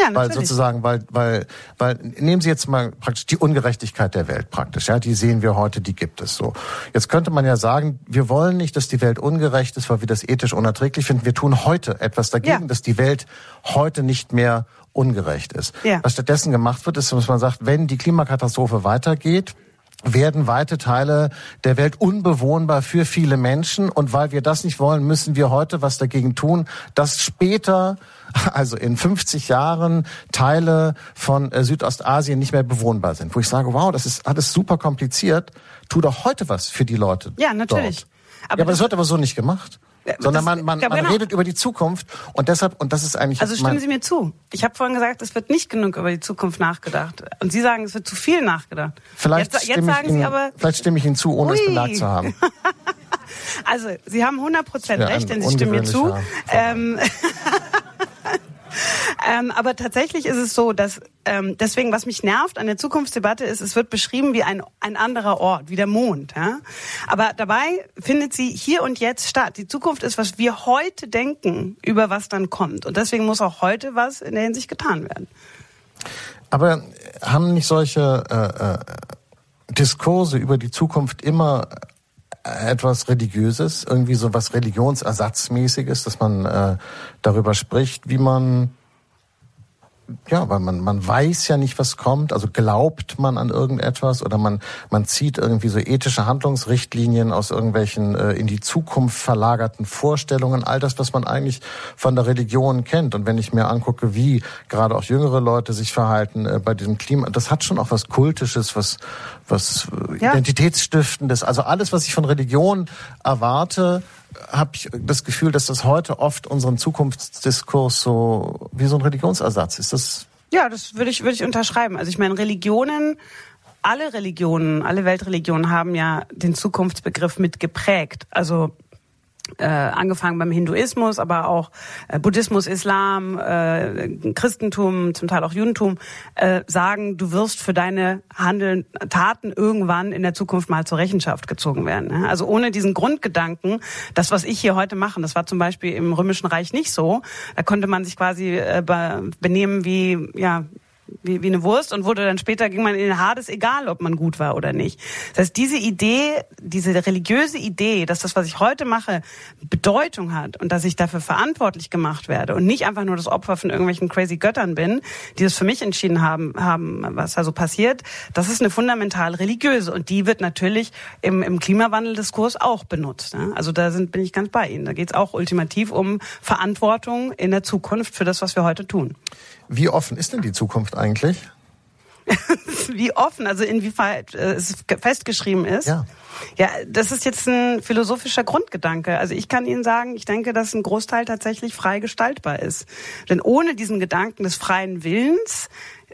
Ja, natürlich. Weil sozusagen, weil, weil, weil, nehmen Sie jetzt mal praktisch die Ungerechtigkeit der Welt praktisch, ja, die sehen wir heute, die gibt es so. Jetzt könnte man ja sagen, wir wollen nicht, dass die Welt ungerecht ist, weil wir das ethisch unerträglich finden. Wir tun heute etwas dagegen, ja. dass die Welt heute nicht mehr ungerecht ist. Ja. Was stattdessen gemacht wird, ist, dass man sagt, wenn die Klimakatastrophe weitergeht, werden weite Teile der Welt unbewohnbar für viele Menschen. Und weil wir das nicht wollen, müssen wir heute was dagegen tun, dass später, also in 50 Jahren, Teile von äh, Südostasien nicht mehr bewohnbar sind. Wo ich sage, wow, das ist alles super kompliziert. Tu doch heute was für die Leute. Ja, natürlich. Dort. Aber ja, aber das- das wird aber so nicht gemacht. Sondern das- man, man, man genau. redet über die Zukunft und deshalb, und das ist eigentlich Also stimmen Sie mir zu. Ich habe vorhin gesagt, es wird nicht genug über die Zukunft nachgedacht. Und Sie sagen, es wird zu viel nachgedacht. vielleicht, jetzt, jetzt stimme sagen ich Ihnen, Sie aber, vielleicht stimme ich Ihnen zu, ohne es Ui. bemerkt zu haben. also Sie haben 100 Prozent recht, denn Sie stimmen mir zu. Ähm, ähm, aber tatsächlich ist es so, dass ähm, deswegen, was mich nervt an der Zukunftsdebatte ist, es wird beschrieben wie ein, ein anderer Ort, wie der Mond. Ja? Aber dabei findet sie hier und jetzt statt. Die Zukunft ist, was wir heute denken, über was dann kommt. Und deswegen muss auch heute was in der Hinsicht getan werden. Aber haben nicht solche äh, äh, Diskurse über die Zukunft immer etwas Religiöses, irgendwie so was Religionsersatzmäßiges, dass man äh, darüber spricht, wie man ja, weil man, man weiß ja nicht, was kommt, also glaubt man an irgendetwas oder man, man zieht irgendwie so ethische Handlungsrichtlinien aus irgendwelchen äh, in die Zukunft verlagerten Vorstellungen, all das, was man eigentlich von der Religion kennt. Und wenn ich mir angucke, wie gerade auch jüngere Leute sich verhalten äh, bei diesem Klima, das hat schon auch was Kultisches, was, was äh, Ja. Identitätsstiftendes. Also alles, was ich von Religion erwarte, habe ich das Gefühl, dass das heute oft unseren Zukunftsdiskurs so wie so ein Religionsersatz ist. Das Ja, das würde ich, würde ich unterschreiben. Also ich meine, Religionen, alle Religionen, alle Weltreligionen haben ja den Zukunftsbegriff mit geprägt. Also äh, angefangen beim Hinduismus, aber auch äh, Buddhismus, Islam, äh, Christentum, zum Teil auch Judentum, äh, sagen, du wirst für deine Handeln, Taten irgendwann in der Zukunft mal zur Rechenschaft gezogen werden. Ne? Also ohne diesen Grundgedanken, das, was ich hier heute mache, das war zum Beispiel im Römischen Reich nicht so. Da konnte man sich quasi äh, be benehmen wie, ja, wie, wie eine Wurst und wurde dann später ging man in den Hades, egal ob man gut war oder nicht. Das heißt, diese Idee, diese religiöse Idee, dass das, was ich heute mache, Bedeutung hat und dass ich dafür verantwortlich gemacht werde und nicht einfach nur das Opfer von irgendwelchen crazy Göttern bin, die das für mich entschieden haben, haben was da so passiert, das ist eine fundamental religiöse und die wird natürlich im, im Klimawandeldiskurs auch benutzt. Ne? Also da sind, bin ich ganz bei Ihnen. Da geht es auch ultimativ um Verantwortung in der Zukunft für das, was wir heute tun. Wie offen ist denn die Zukunft eigentlich? wie offen, also inwieweit äh, es festgeschrieben ist. Ja. Ja, das ist jetzt ein philosophischer Grundgedanke. Also ich kann Ihnen sagen, ich denke, dass ein Großteil tatsächlich frei gestaltbar ist. Denn ohne diesen Gedanken des freien Willens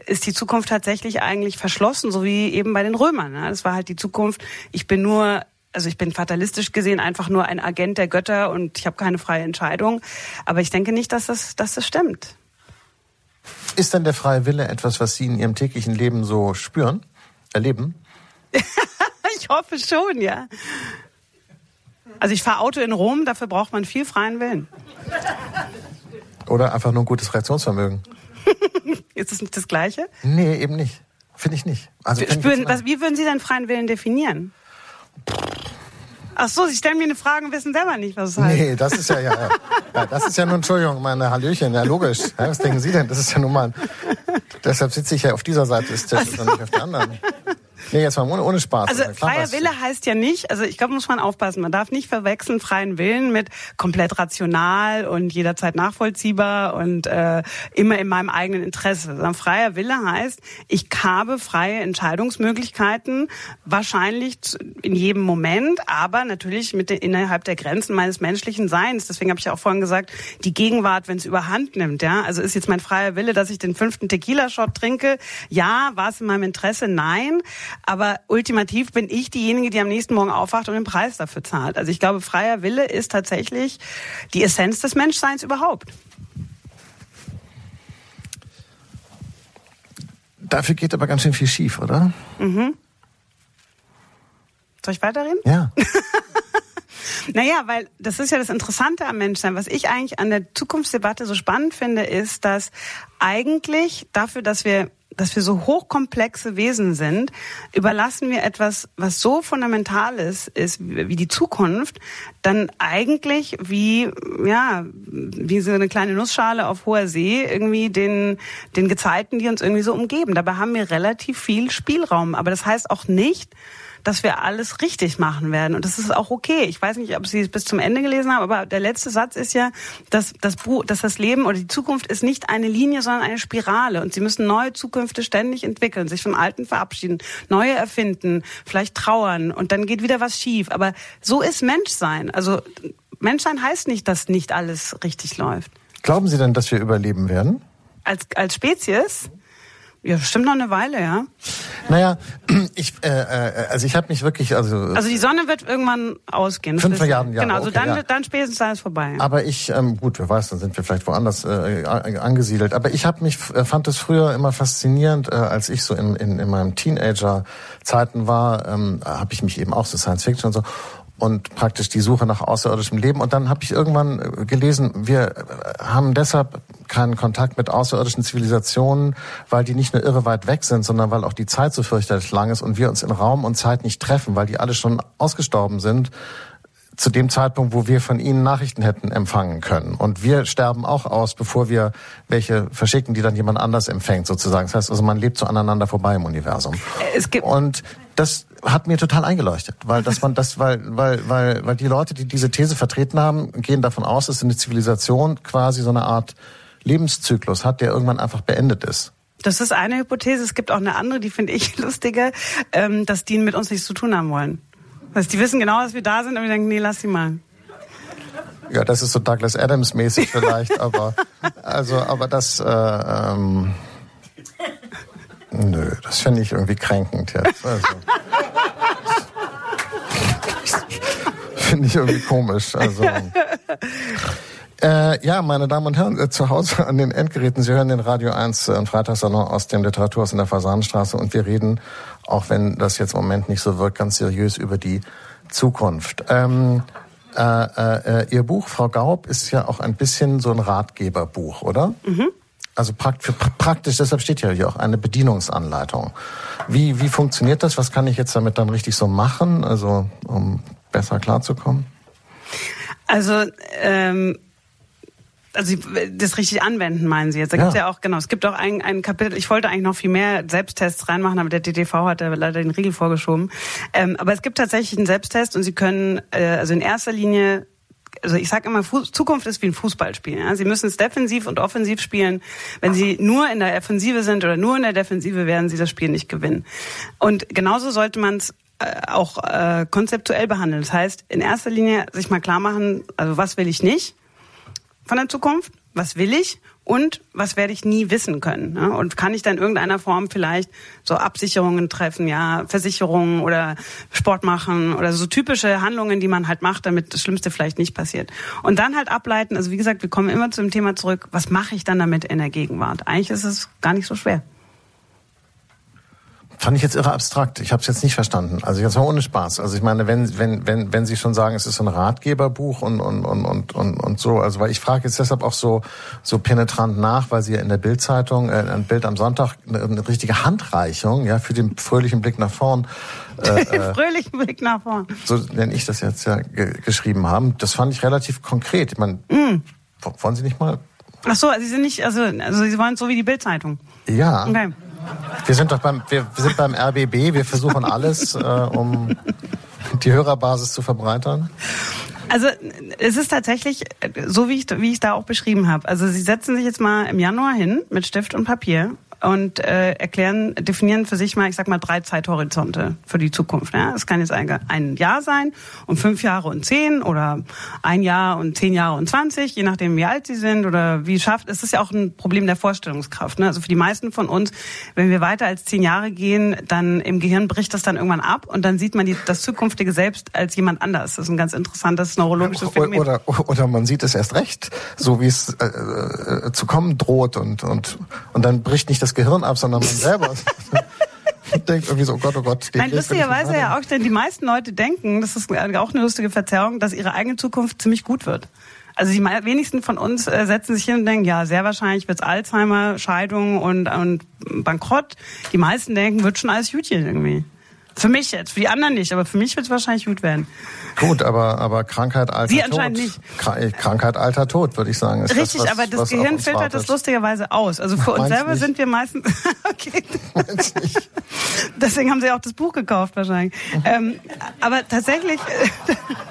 ist die Zukunft tatsächlich eigentlich verschlossen, so wie eben bei den Römern. ne? Das war halt die Zukunft. Ich bin nur also ich bin fatalistisch gesehen einfach nur ein Agent der Götter und ich habe keine freie Entscheidung. Aber ich denke nicht, dass das, dass das stimmt. Ist denn der freie Wille etwas, was Sie in Ihrem täglichen Leben so spüren, erleben? Ich hoffe schon, ja. Also ich fahre Auto in Rom, dafür braucht man viel freien Willen. Oder einfach nur ein gutes Reaktionsvermögen? Ist das nicht das Gleiche? Nee, eben nicht. Finde ich nicht. Also Spüren, was, wie würden Sie denn freien Willen definieren? Ach so, Sie stellen mir eine Frage und wissen selber nicht, was es heißt. Nee, das ist ja, ja, ja, das ist ja nun, Entschuldigung, meine Hallöchen, ja logisch. Ja, was denken Sie denn? Das ist ja nun mal, deshalb sitze ich ja auf dieser Seite des Tisches und nicht auf der anderen. Nee, jetzt mal ohne, ohne Spaß. Also klar, freier Wille heißt ja nicht, also ich glaube, muss man aufpassen, man darf nicht verwechseln freien Willen mit komplett rational und jederzeit nachvollziehbar und äh, immer in meinem eigenen Interesse. Sondern freier Wille heißt, ich habe freie Entscheidungsmöglichkeiten, wahrscheinlich in jedem Moment, aber natürlich mit den, innerhalb der Grenzen meines menschlichen Seins. Deswegen habe ich ja auch vorhin gesagt, die Gegenwart, wenn es überhand nimmt, ja, also ist jetzt mein freier Wille, dass ich den fünften Tequila-Shot trinke? Ja, war es in meinem Interesse? Nein. Aber ultimativ bin ich diejenige, die am nächsten Morgen aufwacht und den Preis dafür zahlt. Also ich glaube, freier Wille ist tatsächlich die Essenz des Menschseins überhaupt. Dafür geht aber ganz schön viel schief, oder? Soll ich weiterreden? Ja. Naja, weil das ist ja das Interessante am Menschsein. Was ich eigentlich an der Zukunftsdebatte so spannend finde, ist, dass eigentlich dafür, dass wir dass wir so hochkomplexe Wesen sind, überlassen wir etwas, was so fundamental ist, ist wie die Zukunft, dann eigentlich wie, ja, wie so eine kleine Nussschale auf hoher See irgendwie den, den Gezeiten, die uns irgendwie so umgeben. Dabei haben wir relativ viel Spielraum. Aber das heißt auch nicht, dass wir alles richtig machen werden. Und das ist auch okay. Ich weiß nicht, ob Sie es bis zum Ende gelesen haben, aber der letzte Satz ist ja, dass das, Buch, dass das Leben oder die Zukunft ist nicht eine Linie, sondern eine Spirale. Und Sie müssen neue Zukünfte ständig entwickeln, sich von alten verabschieden, neue erfinden, vielleicht trauern und dann geht wieder was schief. Aber so ist Menschsein. Also Menschsein heißt nicht, dass nicht alles richtig läuft. Glauben Sie denn, dass wir überleben werden? Als, als Spezies? Ja, bestimmt noch eine Weile, ja. Naja, ich, äh, äh, also ich habe mich wirklich, also also die Sonne wird irgendwann ausgehen. Fünf Milliarden Jahre. Genau, also okay, dann, ja. dann spätestens alles vorbei. Aber ich, ähm, gut, wer weiß, dann sind wir vielleicht woanders äh, angesiedelt. Aber ich habe mich, äh, fand es früher immer faszinierend, äh, als ich so in, in, in meinem Teenager-Zeiten war, ähm, habe ich mich eben auch so Science Fiction und so und praktisch die Suche nach außerirdischem Leben. Und dann habe ich irgendwann äh, gelesen, wir äh, haben deshalb keinen Kontakt mit außerirdischen Zivilisationen, weil die nicht nur irre weit weg sind, sondern weil auch die Zeit so fürchterlich lang ist und wir uns in Raum und Zeit nicht treffen, weil die alle schon ausgestorben sind zu dem Zeitpunkt, wo wir von ihnen Nachrichten hätten empfangen können. Und wir sterben auch aus, bevor wir welche verschicken, die dann jemand anders empfängt, sozusagen. Das heißt also, man lebt so aneinander vorbei im Universum. Es gibt Und das hat mir total eingeleuchtet, weil dass man das, weil, weil, weil, weil die Leute, die diese These vertreten haben, gehen davon aus, dass eine Zivilisation quasi so eine Art Lebenszyklus hat, der irgendwann einfach beendet ist. Das ist eine Hypothese. Es gibt auch eine andere, die finde ich lustiger, ähm, dass die mit uns nichts zu tun haben wollen. Also die wissen genau, dass wir da sind, aber die denken, nee, lass sie mal. Ja, das ist so Douglas Adams mäßig vielleicht, aber also, aber das, äh, ähm, nö, das finde ich irgendwie kränkend jetzt. Also. finde ich irgendwie komisch. Also. Äh, ja, meine Damen und Herren, äh, zu Hause an den Endgeräten, Sie hören den Radio 1 äh, Freitagssalon aus dem Literaturhaus in der Fasanenstraße und wir reden, auch wenn das jetzt im Moment nicht so wirkt, ganz seriös über die Zukunft. Ähm, äh, äh, Ihr Buch, Frau Gaub, ist ja auch ein bisschen so ein Ratgeberbuch, oder? Mhm. Also prakt für, praktisch, deshalb steht ja hier auch eine Bedienungsanleitung. Wie, wie funktioniert das? Was kann ich jetzt damit dann richtig so machen, also um besser klarzukommen? Also ähm, also das richtig anwenden, meinen Sie jetzt? Da ja. gibt's ja auch, genau, es gibt auch ein, ein Kapitel, ich wollte eigentlich noch viel mehr Selbsttests reinmachen, aber der DTV hat da leider den Riegel vorgeschoben. Ähm, aber es gibt tatsächlich einen Selbsttest und Sie können äh, also in erster Linie also ich sage immer, Fuß, Zukunft ist wie ein Fußballspiel. Ja? Sie müssen es defensiv und offensiv spielen. Wenn Sie nur in der Offensive sind oder nur in der Defensive, werden Sie das Spiel nicht gewinnen. Und genauso sollte man es äh, auch äh, konzeptuell behandeln. Das heißt, in erster Linie sich mal klar machen, also was will ich nicht? Von der Zukunft? Was will ich? Und was werde ich nie wissen können? Ne? Und kann ich dann in irgendeiner Form vielleicht so Absicherungen treffen, ja, Versicherungen oder Sport machen oder so typische Handlungen, die man halt macht, damit das Schlimmste vielleicht nicht passiert. Und dann halt ableiten, also wie gesagt, wir kommen immer zu dem Thema zurück, was mache ich dann damit in der Gegenwart? Eigentlich ist es gar nicht so schwer. Fand ich jetzt irre abstrakt. Ich habe es jetzt nicht verstanden. Also jetzt mal ohne Spaß. Also ich meine, wenn wenn wenn wenn Sie schon sagen, es ist so ein Ratgeberbuch und und und und und, und so, also weil ich frage jetzt deshalb auch so so penetrant nach, weil Sie ja in der Bildzeitung äh, ein Bild am Sonntag eine, eine richtige Handreichung, ja, für den fröhlichen Blick nach vorn. Äh, den äh, fröhlichen Blick nach vorn. So nenne ich das jetzt ja ge geschrieben haben. Das fand ich relativ konkret. Ich meine, mm. wollen Sie nicht mal? Ach so, Sie sind nicht, also also Sie wollen so wie die Bildzeitung. Ja. Okay. Wir sind doch beim, wir, wir sind beim RBB, wir versuchen alles, äh, um die Hörerbasis zu verbreitern. Also es ist tatsächlich so, wie ich, wie ich da auch beschrieben habe. Also Sie setzen sich jetzt mal im Januar hin mit Stift und Papier und äh, erklären, definieren für sich mal, ich sag mal, drei Zeithorizonte für die Zukunft. Ja? Es kann jetzt ein, ein Jahr sein und fünf Jahre und zehn oder ein Jahr und zehn Jahre und zwanzig, je nachdem, wie alt sie sind oder wie schafft. Es ist ja auch ein Problem der Vorstellungskraft. Ne? Also für die meisten von uns, wenn wir weiter als zehn Jahre gehen, dann im Gehirn bricht das dann irgendwann ab und dann sieht man die, das zukünftige Selbst als jemand anders. Das ist ein ganz interessantes neurologisches Phänomen. Oder, oder man sieht es erst recht, so wie es äh, äh, zu kommen droht und, und, und dann bricht nicht das das Gehirn ab, sondern man selber denkt irgendwie so, oh Gott, oh Gott. Nein, lustigerweise ja auch, denn die meisten Leute denken, das ist auch eine lustige Verzerrung, dass ihre eigene Zukunft ziemlich gut wird. Also die wenigsten von uns äh, setzen sich hin und denken, ja, sehr wahrscheinlich wird's Alzheimer, Scheidung und, und Bankrott. Die meisten denken, wird schon alles gut irgendwie. Für mich jetzt, für die anderen nicht, aber für mich wird es wahrscheinlich gut werden. Gut, aber, aber Krankheit, Alter, Sie anscheinend Tod. nicht. Äh, Krankheit, Alter, Tod, würde ich sagen. Ist Richtig, das, was, aber das Gehirn filtert das lustigerweise aus. Also für uns selber nicht? sind wir meistens. okay. Deswegen haben Sie auch das Buch gekauft wahrscheinlich. ähm, aber tatsächlich,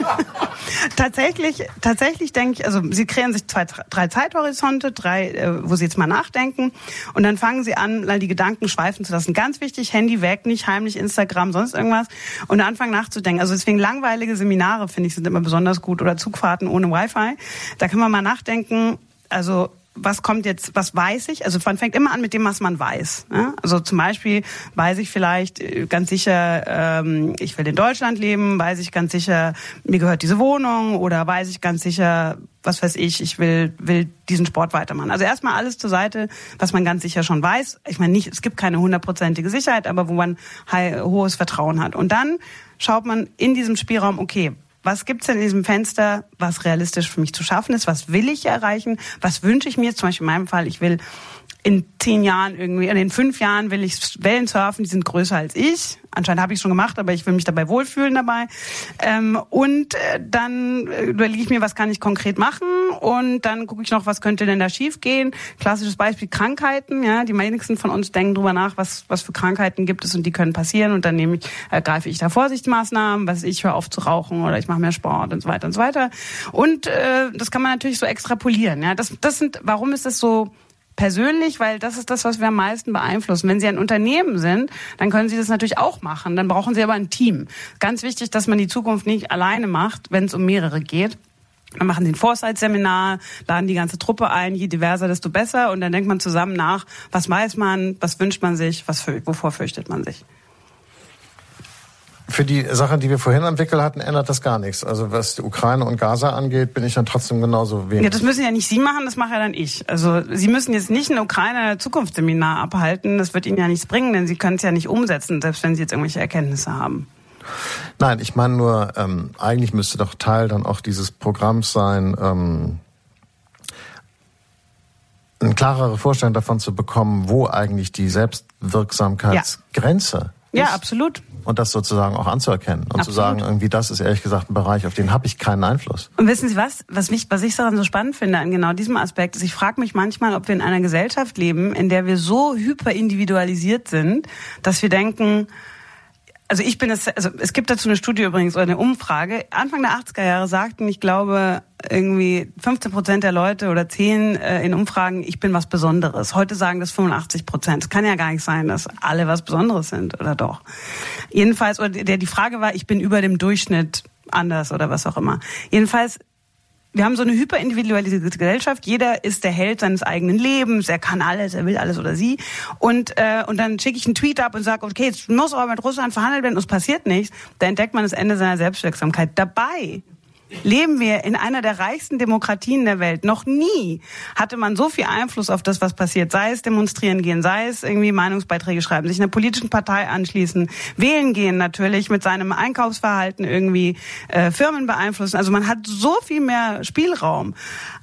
tatsächlich, tatsächlich denke ich, also Sie kreieren sich zwei, drei Zeithorizonte, drei, äh, wo Sie jetzt mal nachdenken, und dann fangen Sie an, die Gedanken schweifen zu lassen. Ganz wichtig: Handy weg, nicht heimlich Instagram, sonst irgendwas, und anfangen nachzudenken. Also deswegen langweilige Seminare finde ich sind immer besonders gut oder Zugfahrten ohne Wi-Fi. Da kann man mal nachdenken. Also was kommt jetzt, was weiß ich? Also man fängt immer an mit dem, was man weiß. Ne? Also zum Beispiel weiß ich vielleicht äh, ganz sicher, ähm, ich will in Deutschland leben, weiß ich ganz sicher, mir gehört diese Wohnung oder weiß ich ganz sicher, was weiß ich, ich will, will diesen Sport weitermachen. Also erstmal alles zur Seite, was man ganz sicher schon weiß. Ich meine nicht, es gibt keine hundertprozentige Sicherheit, aber wo man hohes Vertrauen hat. Und dann schaut man in diesem Spielraum, okay, was gibt's denn in diesem Fenster, was realistisch für mich zu schaffen ist? Was will ich erreichen? Was wünsche ich mir? Zum Beispiel in meinem Fall, ich will in zehn Jahren irgendwie, in fünf Jahren will ich Wellen surfen, die sind größer als ich. Anscheinend habe ich schon gemacht, aber ich will mich dabei wohlfühlen dabei. Ähm, und äh, dann überlege ich mir, was kann ich konkret machen und dann gucke ich noch, was könnte denn da schiefgehen. Klassisches Beispiel Krankheiten. Ja, die wenigsten von uns denken drüber nach, was was für Krankheiten gibt es und die können passieren und dann nehme ich, ergreife ich da Vorsichtsmaßnahmen, was ich höre auf zu rauchen oder ich mache mehr Sport und so weiter und so weiter. Und äh, das kann man natürlich so extrapolieren. Ja, das das sind. Warum ist das so? Persönlich, weil das ist das, was wir am meisten beeinflussen. Wenn Sie ein Unternehmen sind, dann können Sie das natürlich auch machen. Dann brauchen Sie aber ein Team. Ganz wichtig, dass man die Zukunft nicht alleine macht, wenn es um mehrere geht. Dann machen Sie ein Foresight-Seminar, laden die ganze Truppe ein, je diverser, desto besser. Und dann denkt man zusammen nach, was weiß man, was wünscht man sich, was, wovor fürchtet man sich. Für die Sache, die wir vorhin entwickelt hatten, ändert das gar nichts. Also was die Ukraine und Gaza angeht, bin ich dann trotzdem genauso wenig. Ja, das müssen ja nicht Sie machen, das mache ja dann ich. Also Sie müssen jetzt nicht ein Ukraine-Zukunftsseminar abhalten. Das wird Ihnen ja nichts bringen, denn Sie können es ja nicht umsetzen, selbst wenn Sie jetzt irgendwelche Erkenntnisse haben. Nein, ich meine nur, ähm, eigentlich müsste doch Teil dann auch dieses Programms sein, ähm, eine klarere Vorstellung davon zu bekommen, wo eigentlich die Selbstwirksamkeitsgrenze ja. ist. Ja, absolut und das sozusagen auch anzuerkennen und Absolut. zu sagen, irgendwie das ist ehrlich gesagt ein Bereich, auf den habe ich keinen Einfluss. Und wissen Sie was, was, mich, was ich daran so spannend finde an genau diesem Aspekt, ist, ich frage mich manchmal, ob wir in einer Gesellschaft leben, in der wir so hyperindividualisiert sind, dass wir denken, also ich bin es, also es gibt dazu eine Studie übrigens oder eine Umfrage. Anfang der 80er Jahre sagten, ich glaube, irgendwie 15 Prozent der Leute oder 10 äh, in Umfragen, ich bin was Besonderes. Heute sagen das 85 Prozent. Es kann ja gar nicht sein, dass alle was Besonderes sind, oder doch? Jedenfalls, oder der, die Frage war, ich bin über dem Durchschnitt anders oder was auch immer. Jedenfalls wir haben so eine hyperindividualisierte Gesellschaft. Jeder ist der Held seines eigenen Lebens. Er kann alles, er will alles oder sie. Und, äh, und dann schicke ich einen Tweet ab und sage, okay, jetzt muss aber mit Russland verhandelt werden und es passiert nichts. Da entdeckt man das Ende seiner Selbstwirksamkeit. Dabei leben wir in einer der reichsten Demokratien der Welt. Noch nie hatte man so viel Einfluss auf das, was passiert. Sei es demonstrieren gehen, sei es irgendwie Meinungsbeiträge schreiben, sich einer politischen Partei anschließen, wählen gehen natürlich, mit seinem Einkaufsverhalten irgendwie äh, Firmen beeinflussen. Also man hat so viel mehr Spielraum.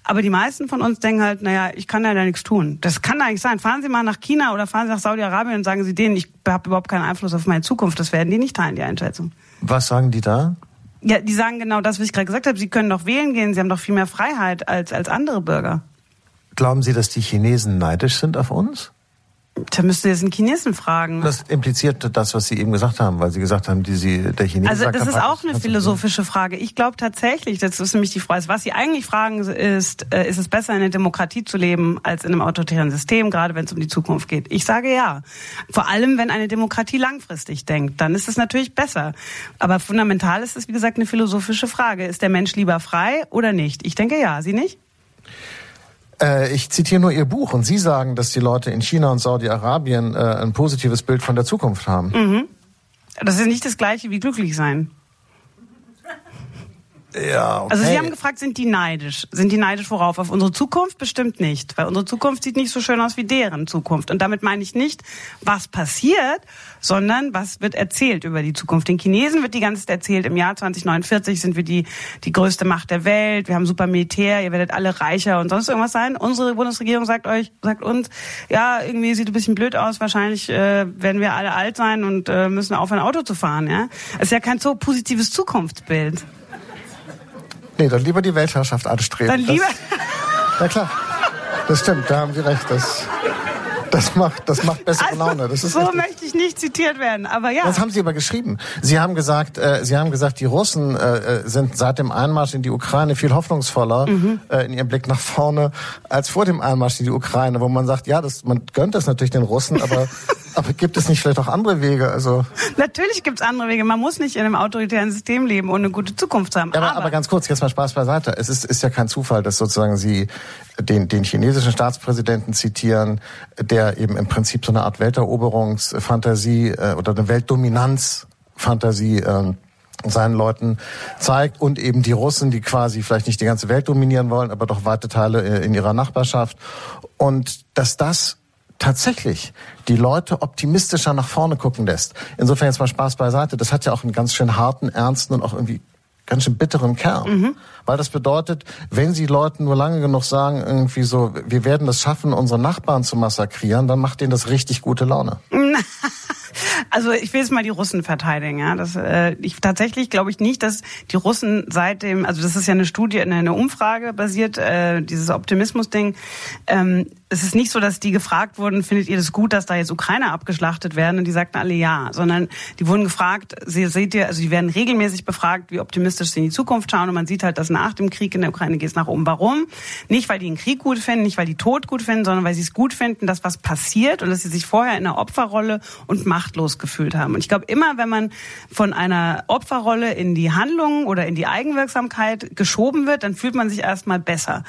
Aber die meisten von uns denken halt, naja, ich kann da ja nichts tun. Das kann da nicht sein. Fahren Sie mal nach China oder fahren Sie nach Saudi-Arabien und sagen Sie denen, ich habe überhaupt keinen Einfluss auf meine Zukunft. Das werden die nicht teilen, die Einschätzung. Was sagen die da? Ja, die sagen genau das, was ich gerade gesagt habe. Sie können doch wählen gehen. Sie haben doch viel mehr Freiheit als, als andere Bürger. Glauben Sie, dass die Chinesen neidisch sind auf uns? Da müsst ihr jetzt einen Chinesen fragen. Das impliziert das, was Sie eben gesagt haben, weil Sie gesagt haben, die Sie, der Chinese. Also das ist auch eine philosophische Frage. Ich glaube tatsächlich, das ist nämlich die Frage, was Sie eigentlich fragen ist, äh, ist es besser in einer Demokratie zu leben als in einem autoritären System, gerade wenn es um die Zukunft geht? Ich sage ja. Vor allem, wenn eine Demokratie langfristig denkt, dann ist es natürlich besser. Aber fundamental ist es, wie gesagt, eine philosophische Frage. Ist der Mensch lieber frei oder nicht? Ich denke ja. Sie nicht? Äh, ich zitiere nur Ihr Buch und Sie sagen, dass die Leute in China und Saudi-Arabien äh, ein positives Bild von der Zukunft haben. Mhm. Das ist nicht das gleiche wie glücklich sein. Ja, okay. Also Sie haben gefragt, sind die neidisch? Sind die neidisch worauf? Auf unsere Zukunft? Bestimmt nicht. Weil unsere Zukunft sieht nicht so schön aus wie deren Zukunft. Und damit meine ich nicht, was passiert, sondern was wird erzählt über die Zukunft. Den Chinesen wird die ganze Zeit erzählt, im Jahr 2049 sind wir die, die größte Macht der Welt, wir haben super Militär, ihr werdet alle reicher und sonst irgendwas sein. Unsere Bundesregierung sagt euch, sagt uns, ja, irgendwie sieht ein bisschen blöd aus, wahrscheinlich äh, werden wir alle alt sein und äh, müssen aufhören, Auto zu fahren. Ja? Das ist ja kein so positives Zukunftsbild. Nee, dann lieber die Weltherrschaft anstreben. Dann lieber. Das, ja klar, das stimmt, da haben Sie recht. Das, das macht, das macht bessere Also, Laune. Das ist so richtig. möchte ich nicht zitiert werden, aber ja. Das haben Sie aber geschrieben. Sie haben gesagt, äh, Sie haben gesagt, die Russen äh, äh, sind seit dem Einmarsch in die Ukraine viel hoffnungsvoller Mhm. äh, in ihrem Blick nach vorne als vor dem Einmarsch in die Ukraine, wo man sagt, ja, das, man gönnt das natürlich den Russen, aber, aber gibt es nicht vielleicht auch andere Wege? Also, Natürlich gibt's andere Wege. Man muss nicht in einem autoritären System leben und eine gute Zukunft haben. ja, aber, aber ganz kurz, jetzt mal Spaß beiseite. Es ist, ist ja kein Zufall, dass sozusagen Sie den, den chinesischen Staatspräsidenten zitieren, der eben im Prinzip so eine Art Welteroberungsfantasie äh, oder eine Weltdominanzfantasie ähm, seinen Leuten zeigt und eben die Russen, die quasi vielleicht nicht die ganze Welt dominieren wollen, aber doch weite Teile äh, in ihrer Nachbarschaft und dass das tatsächlich die Leute optimistischer nach vorne gucken lässt. Insofern jetzt mal Spaß beiseite. Das hat ja auch einen ganz schön harten, ernsten und auch irgendwie ganz schön bitteren Kern. Weil das bedeutet, wenn Sie Leuten nur lange genug sagen, irgendwie so, wir werden das schaffen, unsere Nachbarn zu massakrieren, dann macht denen das richtig gute Laune. Also ich will jetzt mal die Russen verteidigen. Ja. Das, äh, ich, tatsächlich glaube ich nicht, dass die Russen seit dem, also das ist ja eine Studie, eine, eine Umfrage basiert, äh, dieses Optimismus-Ding. Ähm, es ist nicht so, dass die gefragt wurden, findet ihr das gut, dass da jetzt Ukrainer abgeschlachtet werden? Und die sagten alle ja, sondern die wurden gefragt, sie, seht ihr, also die werden regelmäßig befragt, wie optimistisch sie in die Zukunft schauen. Und man sieht halt, dass nach dem Krieg in der Ukraine geht es nach oben. Warum? Nicht, weil die den Krieg gut finden, nicht, weil die Tod gut finden, sondern weil sie es gut finden, dass was passiert und dass sie sich vorher in einer Opferrolle und machtlos gefühlt haben. Und ich glaube, immer wenn man von einer Opferrolle in die Handlung oder in die Eigenwirksamkeit geschoben wird, dann fühlt man sich erstmal besser.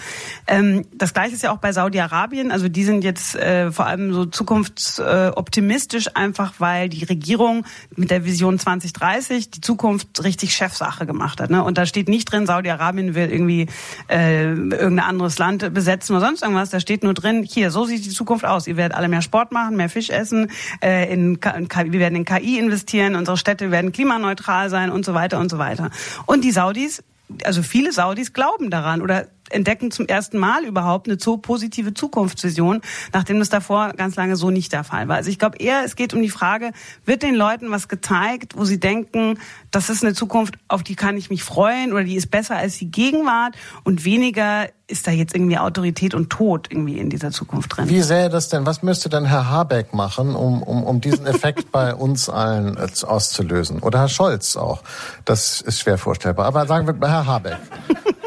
Ähm, das gleiche ist ja auch bei Saudi-Arabien. Also die sind jetzt äh, vor allem so zukunftsoptimistisch, einfach weil die Regierung mit der Vision 2030 die Zukunft richtig Chefsache gemacht hat. Ne? Und da steht nicht drin, Saudi-Arabien will irgendwie äh, irgendein anderes Land besetzen oder sonst irgendwas. Da steht nur drin, hier, so sieht die Zukunft aus. Ihr werdet alle mehr Sport machen, mehr Fisch essen, äh, in, in wir werden in KI investieren, unsere Städte werden klimaneutral sein und so weiter und so weiter. Und die Saudis also viele Saudis glauben daran oder entdecken zum ersten Mal überhaupt eine so positive Zukunftsvision, nachdem das davor ganz lange so nicht der Fall war. Also ich glaube eher, es geht um die Frage, wird den Leuten was gezeigt, wo sie denken, das ist eine Zukunft, auf die kann ich mich freuen oder die ist besser als die Gegenwart und weniger ist da jetzt irgendwie Autorität und Tod irgendwie in dieser Zukunft drin. Wie sähe das denn, was müsste denn Herr Habeck machen, um, um, um diesen Effekt bei uns allen äh, auszulösen? Oder Herr Scholz auch? Das ist schwer vorstellbar. Aber sagen wir Herr Habeck.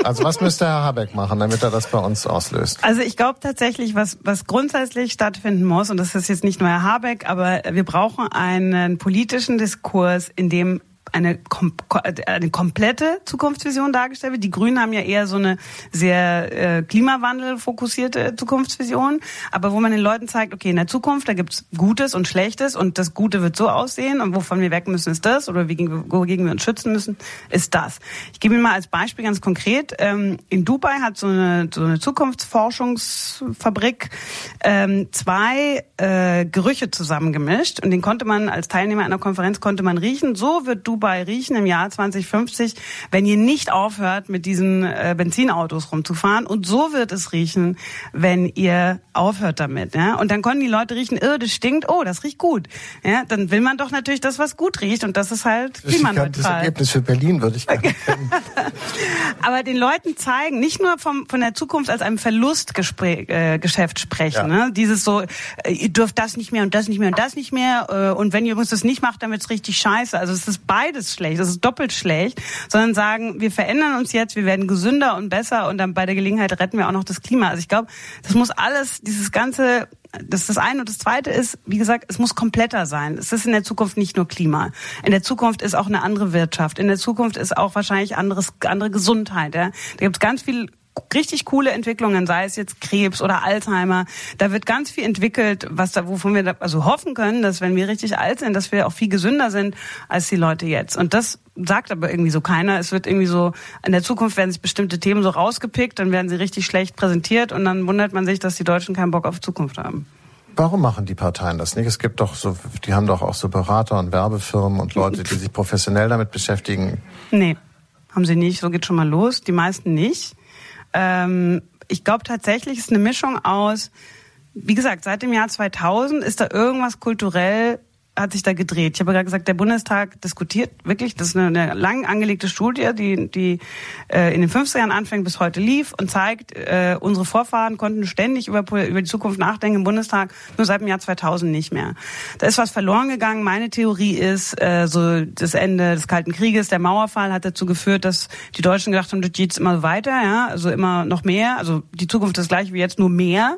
Also was müsste Herr Habeck machen, damit er das bei uns auslöst? Also ich glaube tatsächlich, was, was grundsätzlich stattfinden muss, und das ist jetzt nicht nur Herr Habeck, aber wir brauchen einen politischen Diskurs, in dem eine, kom eine komplette Zukunftsvision dargestellt wird. Die Grünen haben ja eher so eine sehr äh, Klimawandel fokussierte Zukunftsvision, aber wo man den Leuten zeigt, okay, in der Zukunft, da gibt's Gutes und Schlechtes und das Gute wird so aussehen und wovon wir weg müssen, ist das oder wogegen, wogegen wir uns schützen müssen, ist das. Ich gebe Ihnen mal als Beispiel ganz konkret, ähm, in Dubai hat so eine, so eine Zukunftsforschungsfabrik ähm, zwei äh, Gerüche zusammengemischt und den konnte man als Teilnehmer einer Konferenz konnte man riechen. So wird Dubai riechen im Jahr 2050, wenn ihr nicht aufhört, mit diesen äh, Benzinautos rumzufahren. Und so wird es riechen, wenn ihr aufhört damit. Ja? Und dann konnten die Leute riechen, oh, das stinkt, oh, das riecht gut. Ja? Dann will man doch natürlich das, was gut riecht und das ist halt Das, ist das klimaneutral. Ergebnis für Berlin würde ich gerne kennen. Aber den Leuten zeigen, nicht nur vom, von der Zukunft als einem Verlustgeschäft äh, sprechen. Ja. Ne? Dieses so, äh, ihr dürft das nicht mehr und das nicht mehr und das nicht mehr. Äh, und wenn ihr übrigens das nicht macht, dann wird's richtig scheiße. Also es ist beides schlecht, es ist doppelt schlecht. Sondern sagen, wir verändern uns jetzt, wir werden gesünder und besser und dann bei der Gelegenheit retten wir auch noch das Klima. Also ich glaube, das muss alles, dieses ganze das ist das eine. Und das zweite ist, wie gesagt, es muss kompletter sein. Es ist in der Zukunft nicht nur Klima. In der Zukunft ist auch eine andere Wirtschaft. In der Zukunft ist auch wahrscheinlich anderes, andere Gesundheit. Ja? Da gibt es ganz viel richtig coole Entwicklungen, sei es jetzt Krebs oder Alzheimer. Da wird ganz viel entwickelt, was da, wovon wir da, also hoffen können, dass wenn wir richtig alt sind, dass wir auch viel gesünder sind als die Leute jetzt. Und das sagt aber irgendwie so keiner. Es wird irgendwie so, in der Zukunft werden sich bestimmte Themen so rausgepickt, dann werden sie richtig schlecht präsentiert und dann wundert man sich, dass die Deutschen keinen Bock auf Zukunft haben. Warum machen die Parteien das nicht? Es gibt doch so, die haben doch auch so Berater und Werbefirmen und Leute, die sich professionell damit beschäftigen. Nee, haben sie nicht. So geht schon mal los. Die meisten nicht. Ähm, ich glaube tatsächlich ist eine Mischung aus, wie gesagt, seit dem Jahr 2000 ist da irgendwas kulturell hat sich da gedreht. Ich habe gerade gesagt, der Bundestag diskutiert wirklich, das ist eine, eine lang angelegte Studie, die, die äh, in den 50ern anfängt bis heute lief und zeigt, äh, unsere Vorfahren konnten ständig über, über die Zukunft nachdenken im Bundestag, nur seit dem Jahr 2000 nicht mehr. Da ist was verloren gegangen. Meine Theorie ist, äh, so das Ende des Kalten Krieges, der Mauerfall hat dazu geführt, dass die Deutschen gedacht haben, das geht immer weiter, ja, also immer noch mehr, also die Zukunft ist gleich wie jetzt, nur mehr.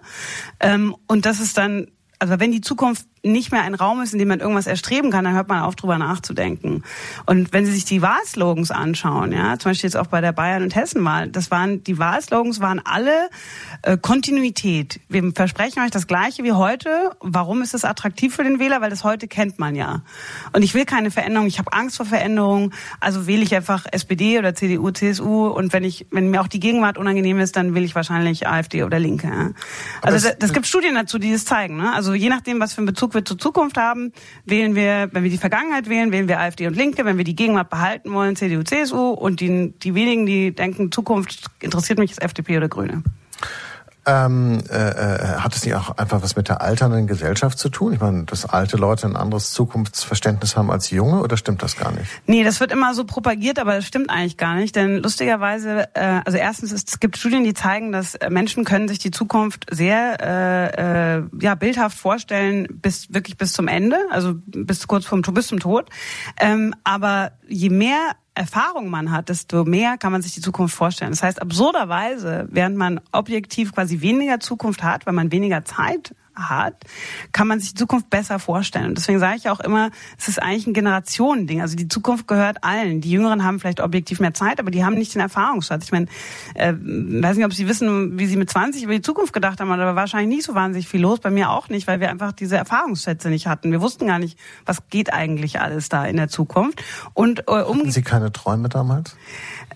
Ähm, und das ist dann also wenn die Zukunft nicht mehr ein Raum ist, in dem man irgendwas erstreben kann, dann hört man auf, drüber nachzudenken. Und wenn Sie sich die Wahlslogans anschauen, ja, zum Beispiel jetzt auch bei der Bayern- und Hessenwahl, das waren, die Wahlslogans waren alle äh, Kontinuität. Wir versprechen euch das Gleiche wie heute. Warum ist das attraktiv für den Wähler? Weil das heute kennt man ja. Und ich will keine Veränderung. Ich habe Angst vor Veränderungen. Also wähle ich einfach SPD oder CDU, CSU. Und wenn ich, wenn mir auch die Gegenwart unangenehm ist, dann will ich wahrscheinlich AfD oder Linke. Ja. Also das, das gibt Studien dazu, die das zeigen. Ne? Also je nachdem, was für einen Bezug wir zur Zukunft haben, wählen wir, wenn wir die Vergangenheit wählen, wählen wir AfD und Linke. Wenn wir die Gegenwart behalten wollen, CDU, CSU. Und die, die wenigen, die denken, Zukunft interessiert mich, ist FDP oder Grüne. Ähm, äh, äh, hat es nicht auch einfach was mit der alternden Gesellschaft zu tun? Ich meine, dass alte Leute ein anderes Zukunftsverständnis haben als junge oder stimmt das gar nicht? Nee, das wird immer so propagiert, aber das stimmt eigentlich gar nicht. Denn lustigerweise, äh, also erstens, es gibt Studien, die zeigen, dass Menschen können sich die Zukunft sehr äh, äh, ja, bildhaft vorstellen, bis wirklich bis zum Ende, also bis kurz vom bis zum Tod. Ähm, aber je mehr Erfahrung man hat, desto mehr kann man sich die Zukunft vorstellen. Das heißt, absurderweise, während man objektiv quasi weniger Zukunft hat, weil man weniger Zeit hat, kann man sich die Zukunft besser vorstellen. Und deswegen sage ich auch immer, es ist eigentlich ein Generationending. Also die Zukunft gehört allen. Die Jüngeren haben vielleicht objektiv mehr Zeit, aber die haben nicht den Erfahrungsschatz. Ich meine, äh, weiß nicht, ob Sie wissen, wie Sie mit 20 über die Zukunft gedacht haben, aber wahrscheinlich nicht so wahnsinnig viel los. Bei mir auch nicht, weil wir einfach diese Erfahrungsschätze nicht hatten. Wir wussten gar nicht, was geht eigentlich alles da in der Zukunft. Und äh, um hatten Sie keine Träume damals?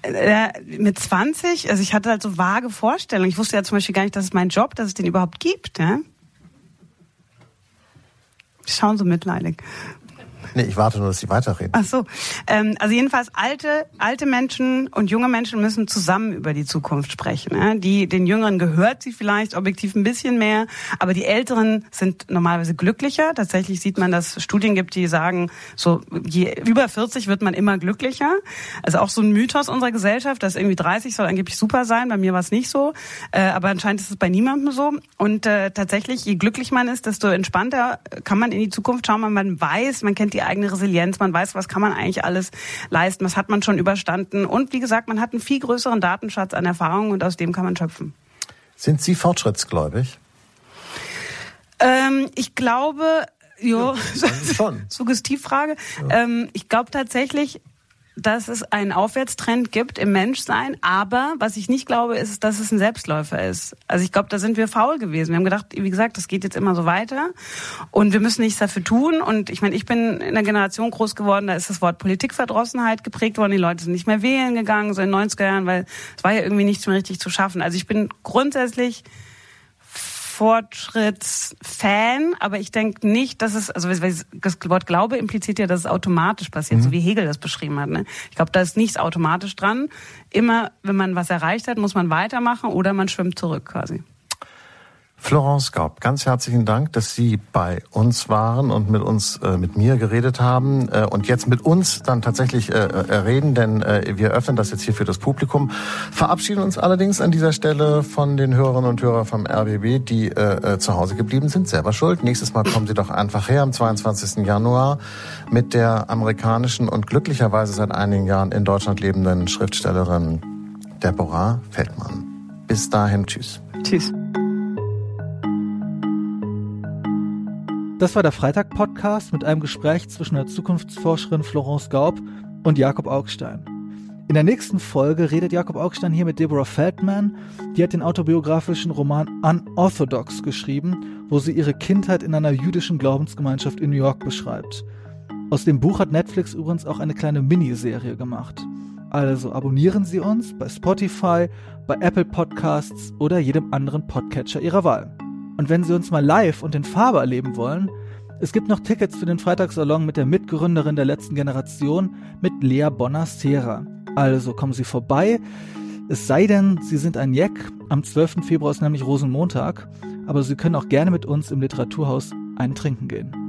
Äh, mit 20, also ich hatte halt so vage Vorstellungen. Ich wusste ja zum Beispiel gar nicht, dass es mein Job, dass es den überhaupt gibt. Ja? Schauen so mitleidig. Nee, ich warte nur, dass Sie weiterreden. Ach so. Ähm, also jedenfalls alte, alte Menschen und junge Menschen müssen zusammen über die Zukunft sprechen. Ja? Die, den Jüngeren gehört sie vielleicht objektiv ein bisschen mehr, aber die Älteren sind normalerweise glücklicher. Tatsächlich sieht man, dass Studien gibt, die sagen, so je über 40 wird man immer glücklicher. Also auch so ein Mythos unserer Gesellschaft, dass irgendwie 30 soll angeblich super sein. Bei mir war es nicht so, äh, aber anscheinend ist es bei niemandem so. Und äh, tatsächlich, je glücklich man ist, desto entspannter kann man in die Zukunft schauen. Man weiß, man kennt die eigene Resilienz, man weiß, was kann man eigentlich alles leisten, was hat man schon überstanden und wie gesagt, man hat einen viel größeren Datenschatz an Erfahrungen und aus dem kann man schöpfen. Sind Sie fortschrittsgläubig? Ähm, ich glaube, jo, ja, schon. Suggestivfrage. Ja. Ähm, ich glaube tatsächlich, dass es einen Aufwärtstrend gibt im Menschsein, aber was ich nicht glaube, ist, dass es ein Selbstläufer ist. Also ich glaube, da sind wir faul gewesen. Wir haben gedacht, wie gesagt, das geht jetzt immer so weiter und wir müssen nichts dafür tun. Und ich meine, ich bin in einer Generation groß geworden, da ist das Wort Politikverdrossenheit geprägt worden. Die Leute sind nicht mehr wählen gegangen, so in den 90er Jahren, weil es war ja irgendwie nichts mehr richtig zu schaffen. Also ich bin grundsätzlich Fortschrittsfan, aber ich denke nicht, dass es, also das Wort Glaube impliziert ja, dass es automatisch passiert, mhm. so wie Hegel das beschrieben hat. Ne? Ich glaube, da ist nichts automatisch dran. Immer, wenn man was erreicht hat, muss man weitermachen oder man schwimmt zurück quasi. Florence Gaub, ganz herzlichen Dank, dass Sie bei uns waren und mit uns, äh, mit mir geredet haben äh, und jetzt mit uns dann tatsächlich äh, äh reden, denn äh, wir öffnen das jetzt hier für das Publikum. Verabschieden uns allerdings an dieser Stelle von den Hörerinnen und Hörern vom RBB, die äh, zu Hause geblieben sind, selber schuld. Nächstes Mal kommen Sie doch einfach her am 22. Januar mit der amerikanischen und glücklicherweise seit einigen Jahren in Deutschland lebenden Schriftstellerin Deborah Feldmann. Bis dahin, tschüss. Tschüss. Das war der Freitag-Podcast mit einem Gespräch zwischen der Zukunftsforscherin Florence Gaub und Jakob Augstein. In der nächsten Folge redet Jakob Augstein hier mit Deborah Feldman. Die hat den autobiografischen Roman Unorthodox geschrieben, wo sie ihre Kindheit in einer jüdischen Glaubensgemeinschaft in New York beschreibt. Aus dem Buch hat Netflix übrigens auch eine kleine Miniserie gemacht. Also abonnieren Sie uns bei Spotify, bei Apple Podcasts oder jedem anderen Podcatcher Ihrer Wahl. Und wenn Sie uns mal live und in Farbe erleben wollen, es gibt noch Tickets für den Freitagssalon mit der Mitgründerin der letzten Generation, mit Lea Bonner-Sera. Also kommen Sie vorbei. Es sei denn, Sie sind ein Jeck. Am 12. Februar ist nämlich Rosenmontag. Aber Sie können auch gerne mit uns im Literaturhaus einen trinken gehen.